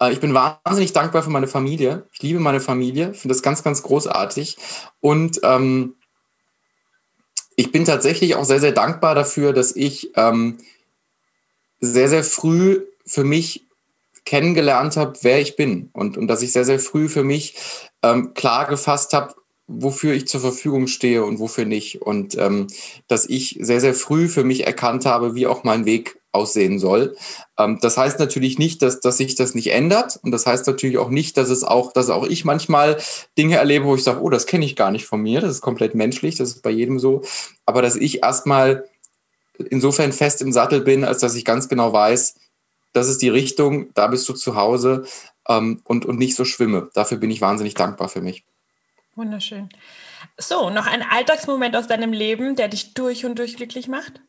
Äh, ich bin wahnsinnig dankbar für meine Familie. Ich liebe meine Familie, finde das ganz, ganz großartig. Und ähm, ich bin tatsächlich auch sehr, sehr dankbar dafür, dass ich ähm, sehr, sehr früh für mich kennengelernt habe, wer ich bin und, und dass ich sehr, sehr früh für mich ähm, klar gefasst habe, wofür ich zur Verfügung stehe und wofür nicht. Und ähm, dass ich sehr, sehr früh für mich erkannt habe, wie auch mein Weg aussehen soll. Ähm, das heißt natürlich nicht, dass, dass sich das nicht ändert. Und das heißt natürlich auch nicht, dass es auch, dass auch ich manchmal Dinge erlebe, wo ich sage, oh, das kenne ich gar nicht von mir. Das ist komplett menschlich, das ist bei jedem so. Aber dass ich erstmal insofern fest im Sattel bin, als dass ich ganz genau weiß, das ist die Richtung, da bist du zu Hause ähm, und, und nicht so schwimme. Dafür bin ich wahnsinnig dankbar für mich. Wunderschön. So, noch ein Alltagsmoment aus deinem Leben, der dich durch und durch glücklich macht?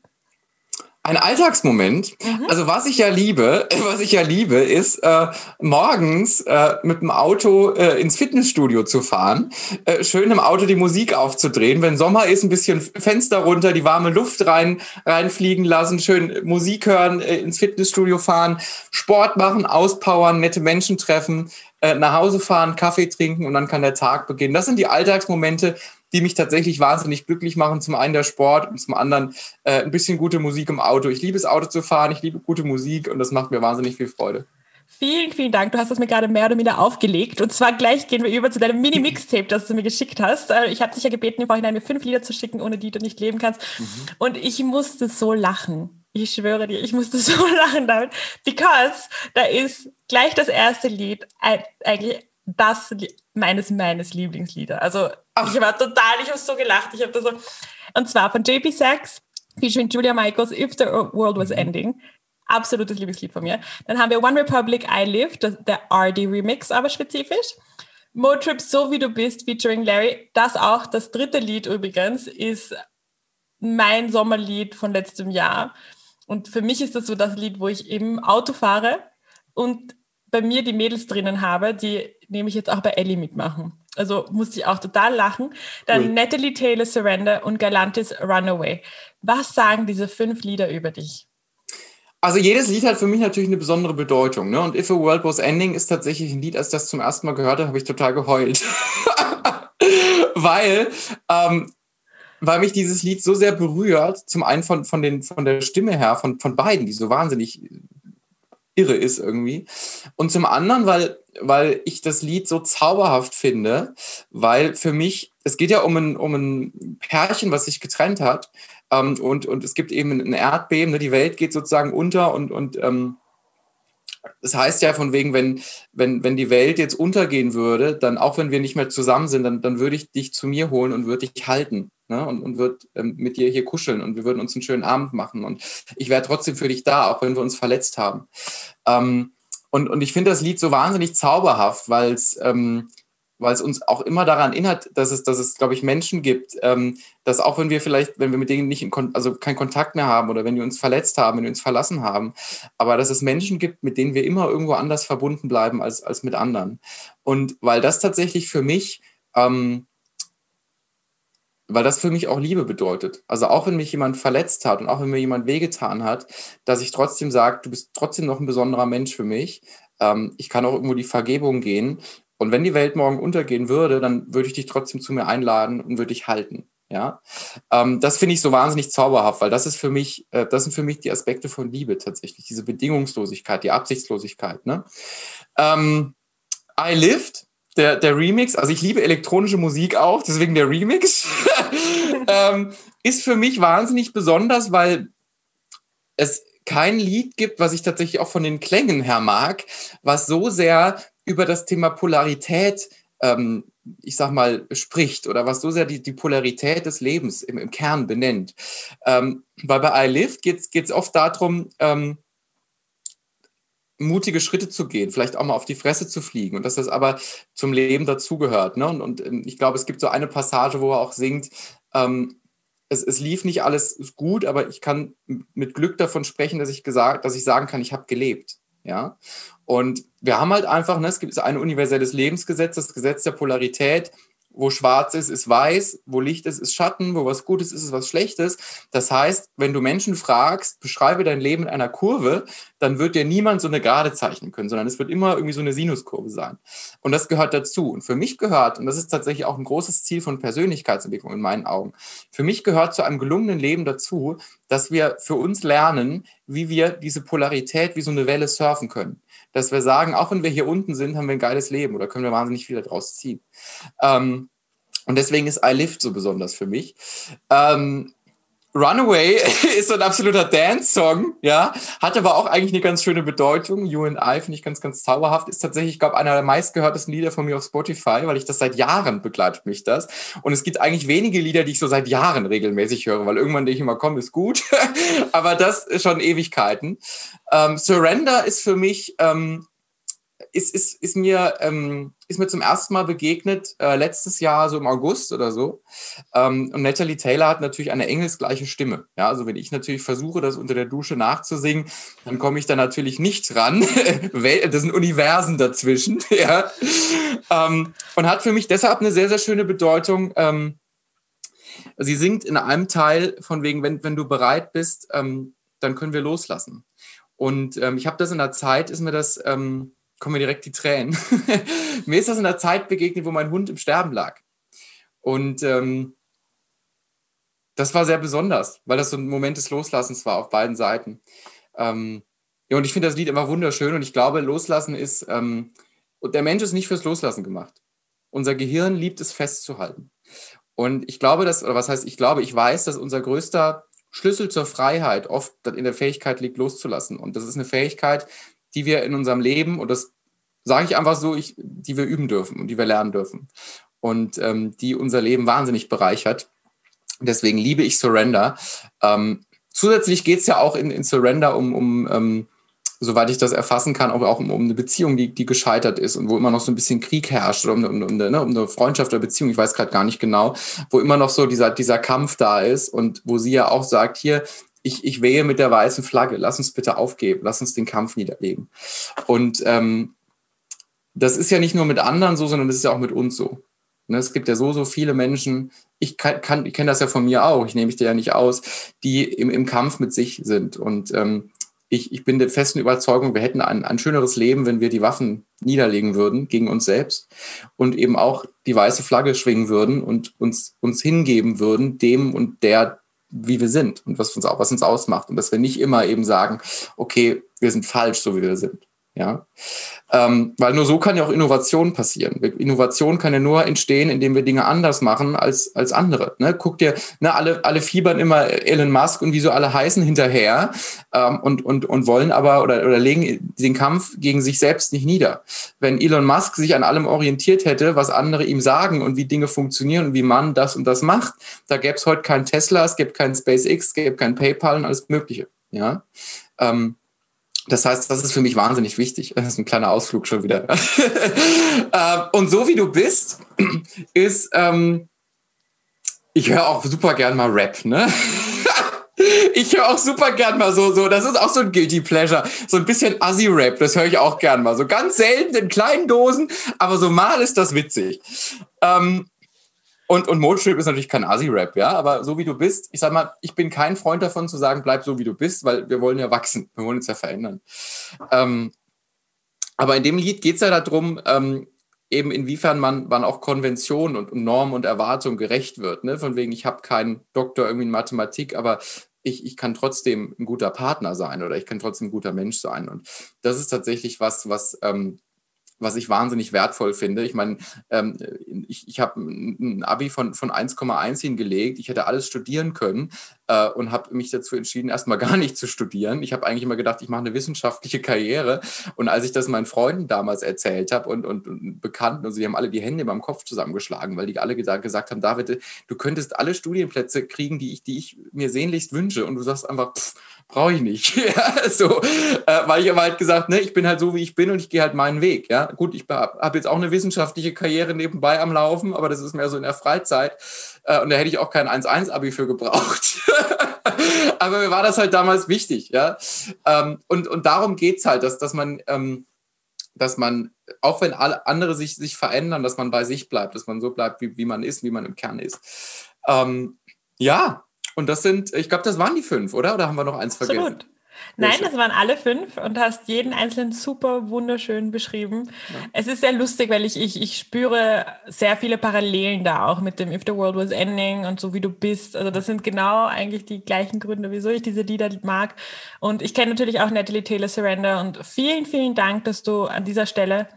Ein Alltagsmoment. Mhm. Also was ich ja liebe, [laughs] was ich ja liebe, ist äh, morgens äh, mit dem Auto äh, ins Fitnessstudio zu fahren, äh, schön im Auto die Musik aufzudrehen, wenn Sommer ist, ein bisschen Fenster runter, die warme Luft rein reinfliegen lassen, schön Musik hören, äh, ins Fitnessstudio fahren, Sport machen, auspowern, nette Menschen treffen, äh, nach Hause fahren, Kaffee trinken und dann kann der Tag beginnen. Das sind die Alltagsmomente, die mich tatsächlich wahnsinnig glücklich machen. Zum einen der Sport und zum anderen äh, ein bisschen gute Musik im Auto. Ich liebe es, Auto zu fahren, ich liebe gute Musik und das macht mir wahnsinnig viel Freude. Vielen, vielen Dank. Du hast das mir gerade mehr oder minder aufgelegt. Und zwar gleich gehen wir über zu deinem Mini-Mixtape, das du mir geschickt hast. Äh, ich habe dich ja gebeten, im Vorhinein mir fünf Lieder zu schicken, ohne die du nicht leben kannst. Mhm. Und ich musste so lachen. Ich schwöre dir, ich musste [laughs] so lachen damit. Because da ist gleich das erste Lied eigentlich das meines meines Lieblingslieder. Also Ach. ich war total, ich habe so gelacht. Ich habe da so und zwar von JP Sachs featuring Julia Michaels If the World Was Ending. Absolutes Lieblingslied von mir. Dann haben wir One Republic I Live, der RD Remix, aber spezifisch. Motrip So wie du bist featuring Larry. Das auch, das dritte Lied übrigens, ist mein Sommerlied von letztem Jahr. Und für mich ist das so das Lied, wo ich im Auto fahre und bei mir die Mädels drinnen habe, die nehme ich jetzt auch bei Ellie mitmachen. Also musste ich auch total lachen. Dann cool. Natalie Taylor Surrender und Galantis Runaway. Was sagen diese fünf Lieder über dich? Also jedes Lied hat für mich natürlich eine besondere Bedeutung. Ne? Und If a World Was Ending ist tatsächlich ein Lied, als ich das zum ersten Mal gehört habe, habe ich total geheult. [laughs] weil, ähm, weil mich dieses Lied so sehr berührt, zum einen von, von, den, von der Stimme her, von, von beiden, die so wahnsinnig irre ist irgendwie. Und zum anderen, weil, weil ich das Lied so zauberhaft finde, weil für mich, es geht ja um ein, um ein Pärchen, was sich getrennt hat. Ähm, und, und es gibt eben ein Erdbeben, ne? die Welt geht sozusagen unter und, und ähm, das heißt ja von wegen, wenn, wenn, wenn die Welt jetzt untergehen würde, dann auch wenn wir nicht mehr zusammen sind, dann, dann würde ich dich zu mir holen und würde dich halten ne? und, und würde ähm, mit dir hier kuscheln und wir würden uns einen schönen Abend machen und ich wäre trotzdem für dich da, auch wenn wir uns verletzt haben. Ähm, und, und ich finde das Lied so wahnsinnig zauberhaft, weil es ähm, weil es uns auch immer daran erinnert, dass es, dass es, glaube ich, Menschen gibt, ähm, dass auch wenn wir vielleicht, wenn wir mit denen nicht, in Kon also keinen Kontakt mehr haben oder wenn die uns verletzt haben, wenn die uns verlassen haben, aber dass es Menschen gibt, mit denen wir immer irgendwo anders verbunden bleiben als, als mit anderen. Und weil das tatsächlich für mich, ähm, weil das für mich auch Liebe bedeutet. Also auch wenn mich jemand verletzt hat und auch wenn mir jemand wehgetan hat, dass ich trotzdem sage, du bist trotzdem noch ein besonderer Mensch für mich. Ähm, ich kann auch irgendwo die Vergebung gehen und wenn die Welt morgen untergehen würde, dann würde ich dich trotzdem zu mir einladen und würde dich halten. Ja, ähm, das finde ich so wahnsinnig zauberhaft, weil das ist für mich, äh, das sind für mich die Aspekte von Liebe tatsächlich, diese Bedingungslosigkeit, die Absichtslosigkeit. Ne? Ähm, I Lived, der, der Remix, also ich liebe elektronische Musik auch, deswegen der Remix, [laughs] ähm, ist für mich wahnsinnig besonders, weil es kein Lied gibt, was ich tatsächlich auch von den Klängen her mag, was so sehr über das Thema Polarität, ähm, ich sag mal, spricht oder was so sehr die, die Polarität des Lebens im, im Kern benennt. Ähm, weil bei I Live geht es oft darum, ähm, mutige Schritte zu gehen, vielleicht auch mal auf die Fresse zu fliegen und dass das aber zum Leben dazugehört. Ne? Und, und ähm, ich glaube, es gibt so eine Passage, wo er auch singt, ähm, es, es, lief nicht alles gut, aber ich kann mit Glück davon sprechen, dass ich gesagt, dass ich sagen kann, ich habe gelebt. Ja. Und wir haben halt einfach, ne, es gibt ein universelles Lebensgesetz, das Gesetz der Polarität. Wo schwarz ist, ist weiß, wo Licht ist, ist Schatten, wo was Gutes ist, ist was Schlechtes. Das heißt, wenn du Menschen fragst, beschreibe dein Leben in einer Kurve, dann wird dir niemand so eine Gerade zeichnen können, sondern es wird immer irgendwie so eine Sinuskurve sein. Und das gehört dazu. Und für mich gehört, und das ist tatsächlich auch ein großes Ziel von Persönlichkeitsentwicklung in meinen Augen, für mich gehört zu einem gelungenen Leben dazu, dass wir für uns lernen, wie wir diese Polarität wie so eine Welle surfen können. Dass wir sagen, auch wenn wir hier unten sind, haben wir ein geiles Leben oder können wir wahnsinnig viel daraus ziehen. Ähm, und deswegen ist iLift so besonders für mich. Ähm, Runaway [laughs] ist so ein absoluter Dance-Song, ja, hat aber auch eigentlich eine ganz schöne Bedeutung. You and I finde ich ganz, ganz zauberhaft. Ist tatsächlich, ich glaube, einer der meistgehörtesten Lieder von mir auf Spotify, weil ich das seit Jahren begleitet mich das. Und es gibt eigentlich wenige Lieder, die ich so seit Jahren regelmäßig höre, weil irgendwann denke ich immer, komm, ist gut. [laughs] aber das ist schon Ewigkeiten. Ähm, Surrender ist für mich ähm, ist, ist, ist, mir, ähm, ist mir zum ersten Mal begegnet, äh, letztes Jahr, so im August oder so. Ähm, und Natalie Taylor hat natürlich eine engelsgleiche Stimme. Ja, also wenn ich natürlich versuche, das unter der Dusche nachzusingen, dann komme ich da natürlich nicht ran. [laughs] das sind Universen dazwischen. [laughs] ja. Ähm, und hat für mich deshalb eine sehr, sehr schöne Bedeutung. Ähm, sie singt in einem Teil von wegen, wenn, wenn du bereit bist, ähm, dann können wir loslassen. Und ähm, ich habe das in der Zeit, ist mir das ähm, kommen mir direkt die Tränen. [laughs] mir ist das in der Zeit begegnet, wo mein Hund im Sterben lag. Und ähm, das war sehr besonders, weil das so ein Moment des Loslassens war auf beiden Seiten. Ähm, ja, und ich finde das Lied immer wunderschön und ich glaube, Loslassen ist, ähm, der Mensch ist nicht fürs Loslassen gemacht. Unser Gehirn liebt es festzuhalten. Und ich glaube, dass, oder was heißt, ich glaube, ich weiß, dass unser größter Schlüssel zur Freiheit oft in der Fähigkeit liegt, loszulassen. Und das ist eine Fähigkeit, die wir in unserem Leben, und das sage ich einfach so, ich, die wir üben dürfen und die wir lernen dürfen. Und ähm, die unser Leben wahnsinnig bereichert. Deswegen liebe ich Surrender. Ähm, zusätzlich geht es ja auch in, in Surrender um, um ähm, soweit ich das erfassen kann, auch, auch um, um, eine Beziehung, die, die gescheitert ist und wo immer noch so ein bisschen Krieg herrscht oder um, um, um, ne, um eine Freundschaft oder Beziehung, ich weiß gerade gar nicht genau, wo immer noch so dieser, dieser Kampf da ist und wo sie ja auch sagt, hier, ich, ich wehe mit der weißen Flagge, lass uns bitte aufgeben, lass uns den Kampf niederlegen. Und ähm, das ist ja nicht nur mit anderen so, sondern das ist ja auch mit uns so. Ne, es gibt ja so, so viele Menschen, ich, kann, kann, ich kenne das ja von mir auch, ich nehme mich dir ja nicht aus, die im, im Kampf mit sich sind. Und ähm, ich, ich bin der festen Überzeugung, wir hätten ein, ein schöneres Leben, wenn wir die Waffen niederlegen würden gegen uns selbst und eben auch die weiße Flagge schwingen würden und uns, uns hingeben würden, dem und der, wie wir sind und was uns, was uns ausmacht. Und dass wir nicht immer eben sagen, okay, wir sind falsch, so wie wir sind. Ja, ähm, weil nur so kann ja auch Innovation passieren. Innovation kann ja nur entstehen, indem wir Dinge anders machen als, als andere. Ne? Guck dir, ne, alle, alle fiebern immer Elon Musk und wie so alle heißen hinterher ähm, und, und, und wollen aber oder, oder legen den Kampf gegen sich selbst nicht nieder. Wenn Elon Musk sich an allem orientiert hätte, was andere ihm sagen und wie Dinge funktionieren und wie man das und das macht, da gäbe es heute kein Tesla, es gäbe kein SpaceX, es gäbe kein PayPal und alles Mögliche. Ja. Ähm, das heißt, das ist für mich wahnsinnig wichtig. Das ist ein kleiner Ausflug schon wieder. [laughs] Ähm, und so wie du bist, [clears throat] ist, ähm, ich höre auch super gern mal Rap, ne? [laughs] ich höre auch super gern mal so, so, das ist auch so ein Guilty Pleasure. So ein bisschen Assi-Rap, das höre ich auch gern mal. So ganz selten in kleinen Dosen, aber so mal ist das witzig. Ähm, und, und Motrip ist natürlich kein Asi-Rap, ja, aber so wie du bist, ich sag mal, ich bin kein Freund davon zu sagen, bleib so wie du bist, weil wir wollen ja wachsen, wir wollen uns ja verändern. Ähm, aber in dem Lied geht es ja darum, ähm, eben inwiefern man, man auch Konventionen und, Normen und Erwartungen gerecht wird. Ne? Von wegen, ich habe keinen Doktor irgendwie in Mathematik, aber ich, ich kann trotzdem ein guter Partner sein oder ich kann trotzdem ein guter Mensch sein. Und das ist tatsächlich was, was ähm, was ich wahnsinnig wertvoll finde. Ich meine, ähm, ich, ich habe ein Abi von, von 1,1 hingelegt. Ich hätte alles studieren können äh, und habe mich dazu entschieden, erstmal [laughs] gar nicht zu studieren. Ich habe eigentlich immer gedacht, ich mache eine wissenschaftliche Karriere. Und als ich das meinen Freunden damals erzählt habe und, und, und Bekannten, und sie haben alle die Hände beim Kopf zusammengeschlagen, weil die alle gesagt haben, David, du könntest alle Studienplätze kriegen, die ich, die ich mir sehnlichst wünsche. Und du sagst einfach, pff, brauche ich nicht. [laughs] ja, so, äh, weil ich aber halt gesagt, ne, ich bin halt so, wie ich bin und ich gehe halt meinen Weg. Ja, gut, ich habe jetzt auch eine wissenschaftliche Karriere nebenbei am Laufen, aber das ist mehr so in der Freizeit. Äh, und da hätte ich auch kein 1-1-Abi für gebraucht. [laughs] aber mir war das halt damals wichtig. Ja, ähm, und, und darum geht's halt, dass, dass man, ähm, dass man, auch wenn alle andere sich, sich verändern, dass man bei sich bleibt, dass man so bleibt, wie, wie man ist, wie man im Kern ist. Ähm, ja, und das sind, ich glaube, das waren die fünf, oder? Oder haben wir noch eins vergessen? Absolut. Nein, das waren alle fünf und hast jeden einzelnen super wunderschön beschrieben. Ja. Es ist sehr lustig, weil ich, ich, ich spüre sehr viele Parallelen da auch mit dem If the World Was Ending und so wie du bist. Also das sind genau eigentlich die gleichen Gründe, wieso ich diese Lieder mag. Und ich kenne natürlich auch Natalie Taylor Surrender und vielen, vielen Dank, dass du an dieser Stelle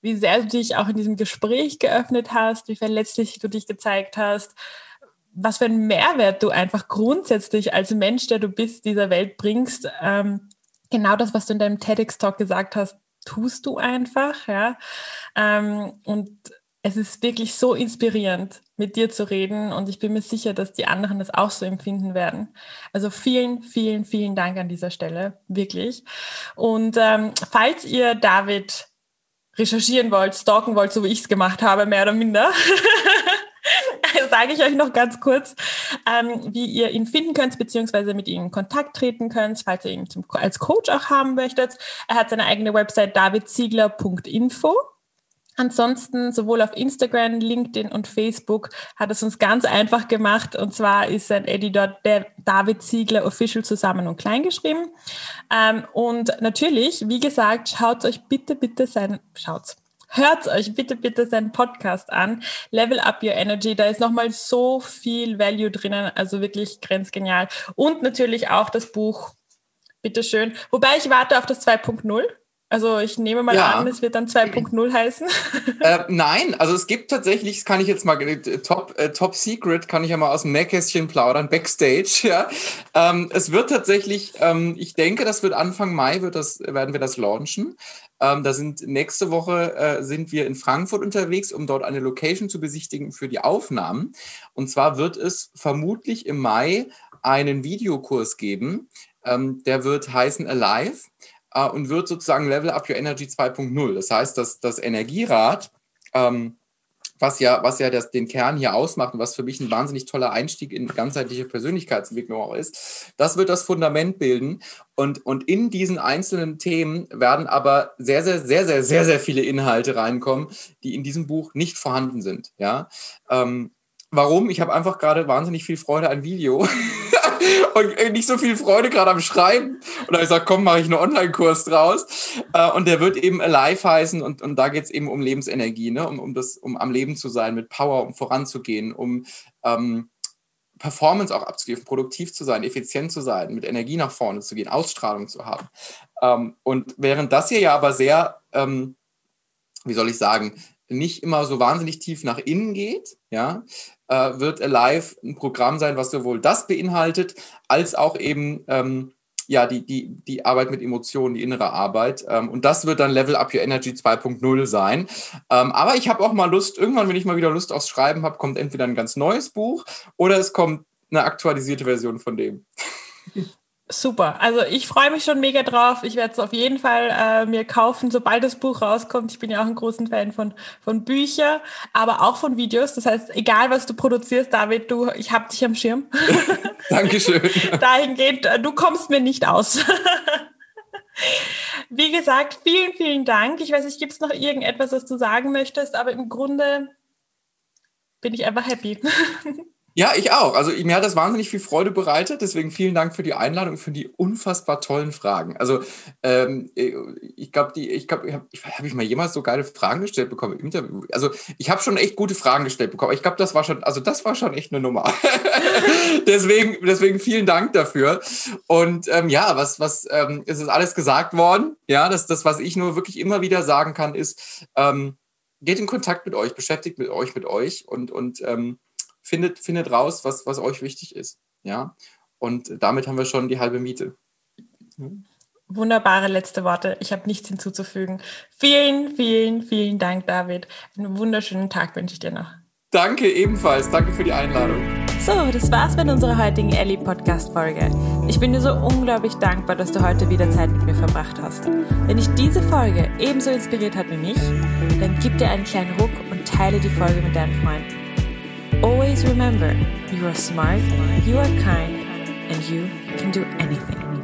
wie sehr du dich auch in diesem Gespräch geöffnet hast, wie verletzlich du dich gezeigt hast was für einen Mehrwert du einfach grundsätzlich als Mensch, der du bist, dieser Welt bringst. Ähm, genau das, was du in deinem TEDx-Talk gesagt hast, tust du einfach, ja. Ähm, und es ist wirklich so inspirierend, mit dir zu reden und ich bin mir sicher, dass die anderen das auch so empfinden werden. Also vielen, vielen, vielen Dank an dieser Stelle, wirklich. Und ähm, falls ihr David recherchieren wollt, stalken wollt, so wie ich es gemacht habe, mehr oder minder, [laughs] [laughs] sage ich euch noch ganz kurz, ähm, wie ihr ihn finden könnt, beziehungsweise mit ihm in Kontakt treten könnt, falls ihr ihn zum, als Coach auch haben möchtet. Er hat seine eigene Website davidziegler.info. Ansonsten sowohl auf Instagram, LinkedIn und Facebook hat es uns ganz einfach gemacht. Und zwar ist sein Eddie dort der David Ziegler Official zusammen und klein geschrieben. Ähm, und natürlich, wie gesagt, schaut euch bitte, bitte sein, schaut's Hört euch bitte, bitte seinen Podcast an. Level Up Your Energy. Da ist nochmal so viel Value drinnen. Also wirklich grenzgenial. Und natürlich auch das Buch. Bitteschön. Wobei ich warte auf das 2.0. Also ich nehme mal ja. an, es wird dann 2.0 heißen. [laughs] Äh, nein, also es gibt tatsächlich, das kann ich jetzt mal, äh, Top, äh, Top Secret kann ich ja mal aus dem Nähkästchen plaudern, Backstage. [laughs] Ja. Ähm, es wird tatsächlich, ähm, ich denke, das wird Anfang Mai, wird das, werden wir das launchen. Ähm, da sind nächste Woche äh, sind wir in Frankfurt unterwegs, um dort eine Location zu besichtigen für die Aufnahmen. Und zwar wird es vermutlich im Mai einen Videokurs geben. Ähm, der wird heißen Alive äh, und wird sozusagen Level Up Your Energy 2.0. Das heißt, dass das Energierad ähm, was ja, was ja das, den Kern hier ausmacht und was für mich ein wahnsinnig toller Einstieg in ganzheitliche Persönlichkeitsentwicklung auch ist, das wird das Fundament bilden. Und, und in diesen einzelnen Themen werden aber sehr, sehr, sehr, sehr, sehr, sehr viele Inhalte reinkommen, die in diesem Buch nicht vorhanden sind. Ja. Ähm, warum? Ich habe einfach gerade wahnsinnig viel Freude an Video. [laughs] und nicht so viel Freude gerade am Schreiben. Und da habe ich gesagt, komm, mache ich einen Online-Kurs draus. Äh, und der wird eben Alive heißen und, und da geht es eben um Lebensenergie, ne? um, um, das, um am Leben zu sein, mit Power, um voranzugehen, um ähm, Performance auch abzuliefern, produktiv zu sein, effizient zu sein, mit Energie nach vorne zu gehen, Ausstrahlung zu haben. Ähm, und während das hier ja aber sehr, ähm, wie soll ich sagen, nicht immer so wahnsinnig tief nach innen geht, ja, äh, wird Alive ein Programm sein, was sowohl das beinhaltet, als auch eben ähm, ja, die, die, die Arbeit mit Emotionen, die innere Arbeit. Ähm, und das wird dann Level Up Your Energy 2.0 sein. Ähm, aber ich habe auch mal Lust, irgendwann, wenn ich mal wieder Lust aufs Schreiben habe, kommt entweder ein ganz neues Buch oder es kommt eine aktualisierte Version von dem. [laughs] Super. Also ich freue mich schon mega drauf. Ich werde es auf jeden Fall äh, mir kaufen, sobald das Buch rauskommt. Ich bin ja auch ein großer Fan von, von Büchern, aber auch von Videos. Das heißt, egal was du produzierst, David, du, ich habe dich am Schirm. [laughs] Dankeschön. [laughs] Dahingehend, äh, du kommst mir nicht aus. [laughs] Wie gesagt, vielen, vielen Dank. Ich weiß nicht, gibt es noch irgendetwas, was du sagen möchtest, aber im Grunde bin ich einfach happy. Ja, ich auch. Also mir hat das wahnsinnig viel Freude bereitet. Deswegen vielen Dank für die Einladung für die unfassbar tollen Fragen. Also ähm, ich glaube, die, ich glaube, habe hab ich mal jemals so geile Fragen gestellt bekommen im Interview. Also ich habe schon echt gute Fragen gestellt bekommen. Ich glaube, das war schon, also das war schon echt eine Nummer. [laughs] deswegen, deswegen vielen Dank dafür. Und ähm, ja, was, was, ähm, es ist alles gesagt worden. Ja, das, das, was ich nur wirklich immer wieder sagen kann, ist, ähm, geht in Kontakt mit euch, beschäftigt mit euch, mit euch und, und ähm, findet, findet raus, was, was euch wichtig ist. Ja. Und damit haben wir schon die halbe Miete. Hm? Wunderbare letzte Worte. Ich habe nichts hinzuzufügen. Vielen, vielen, vielen Dank, David. Einen wunderschönen Tag wünsche ich dir noch. Danke ebenfalls. Danke für die Einladung. So, das war's mit unserer heutigen Ellie Podcast Folge. Ich bin dir so unglaublich dankbar, dass du heute wieder Zeit mit mir verbracht hast. Wenn dich diese Folge ebenso inspiriert hat wie mich, dann gib dir einen kleinen Ruck und teile die Folge mit deinen Freunden. Always remember, you are smart, you are kind, and you can do anything.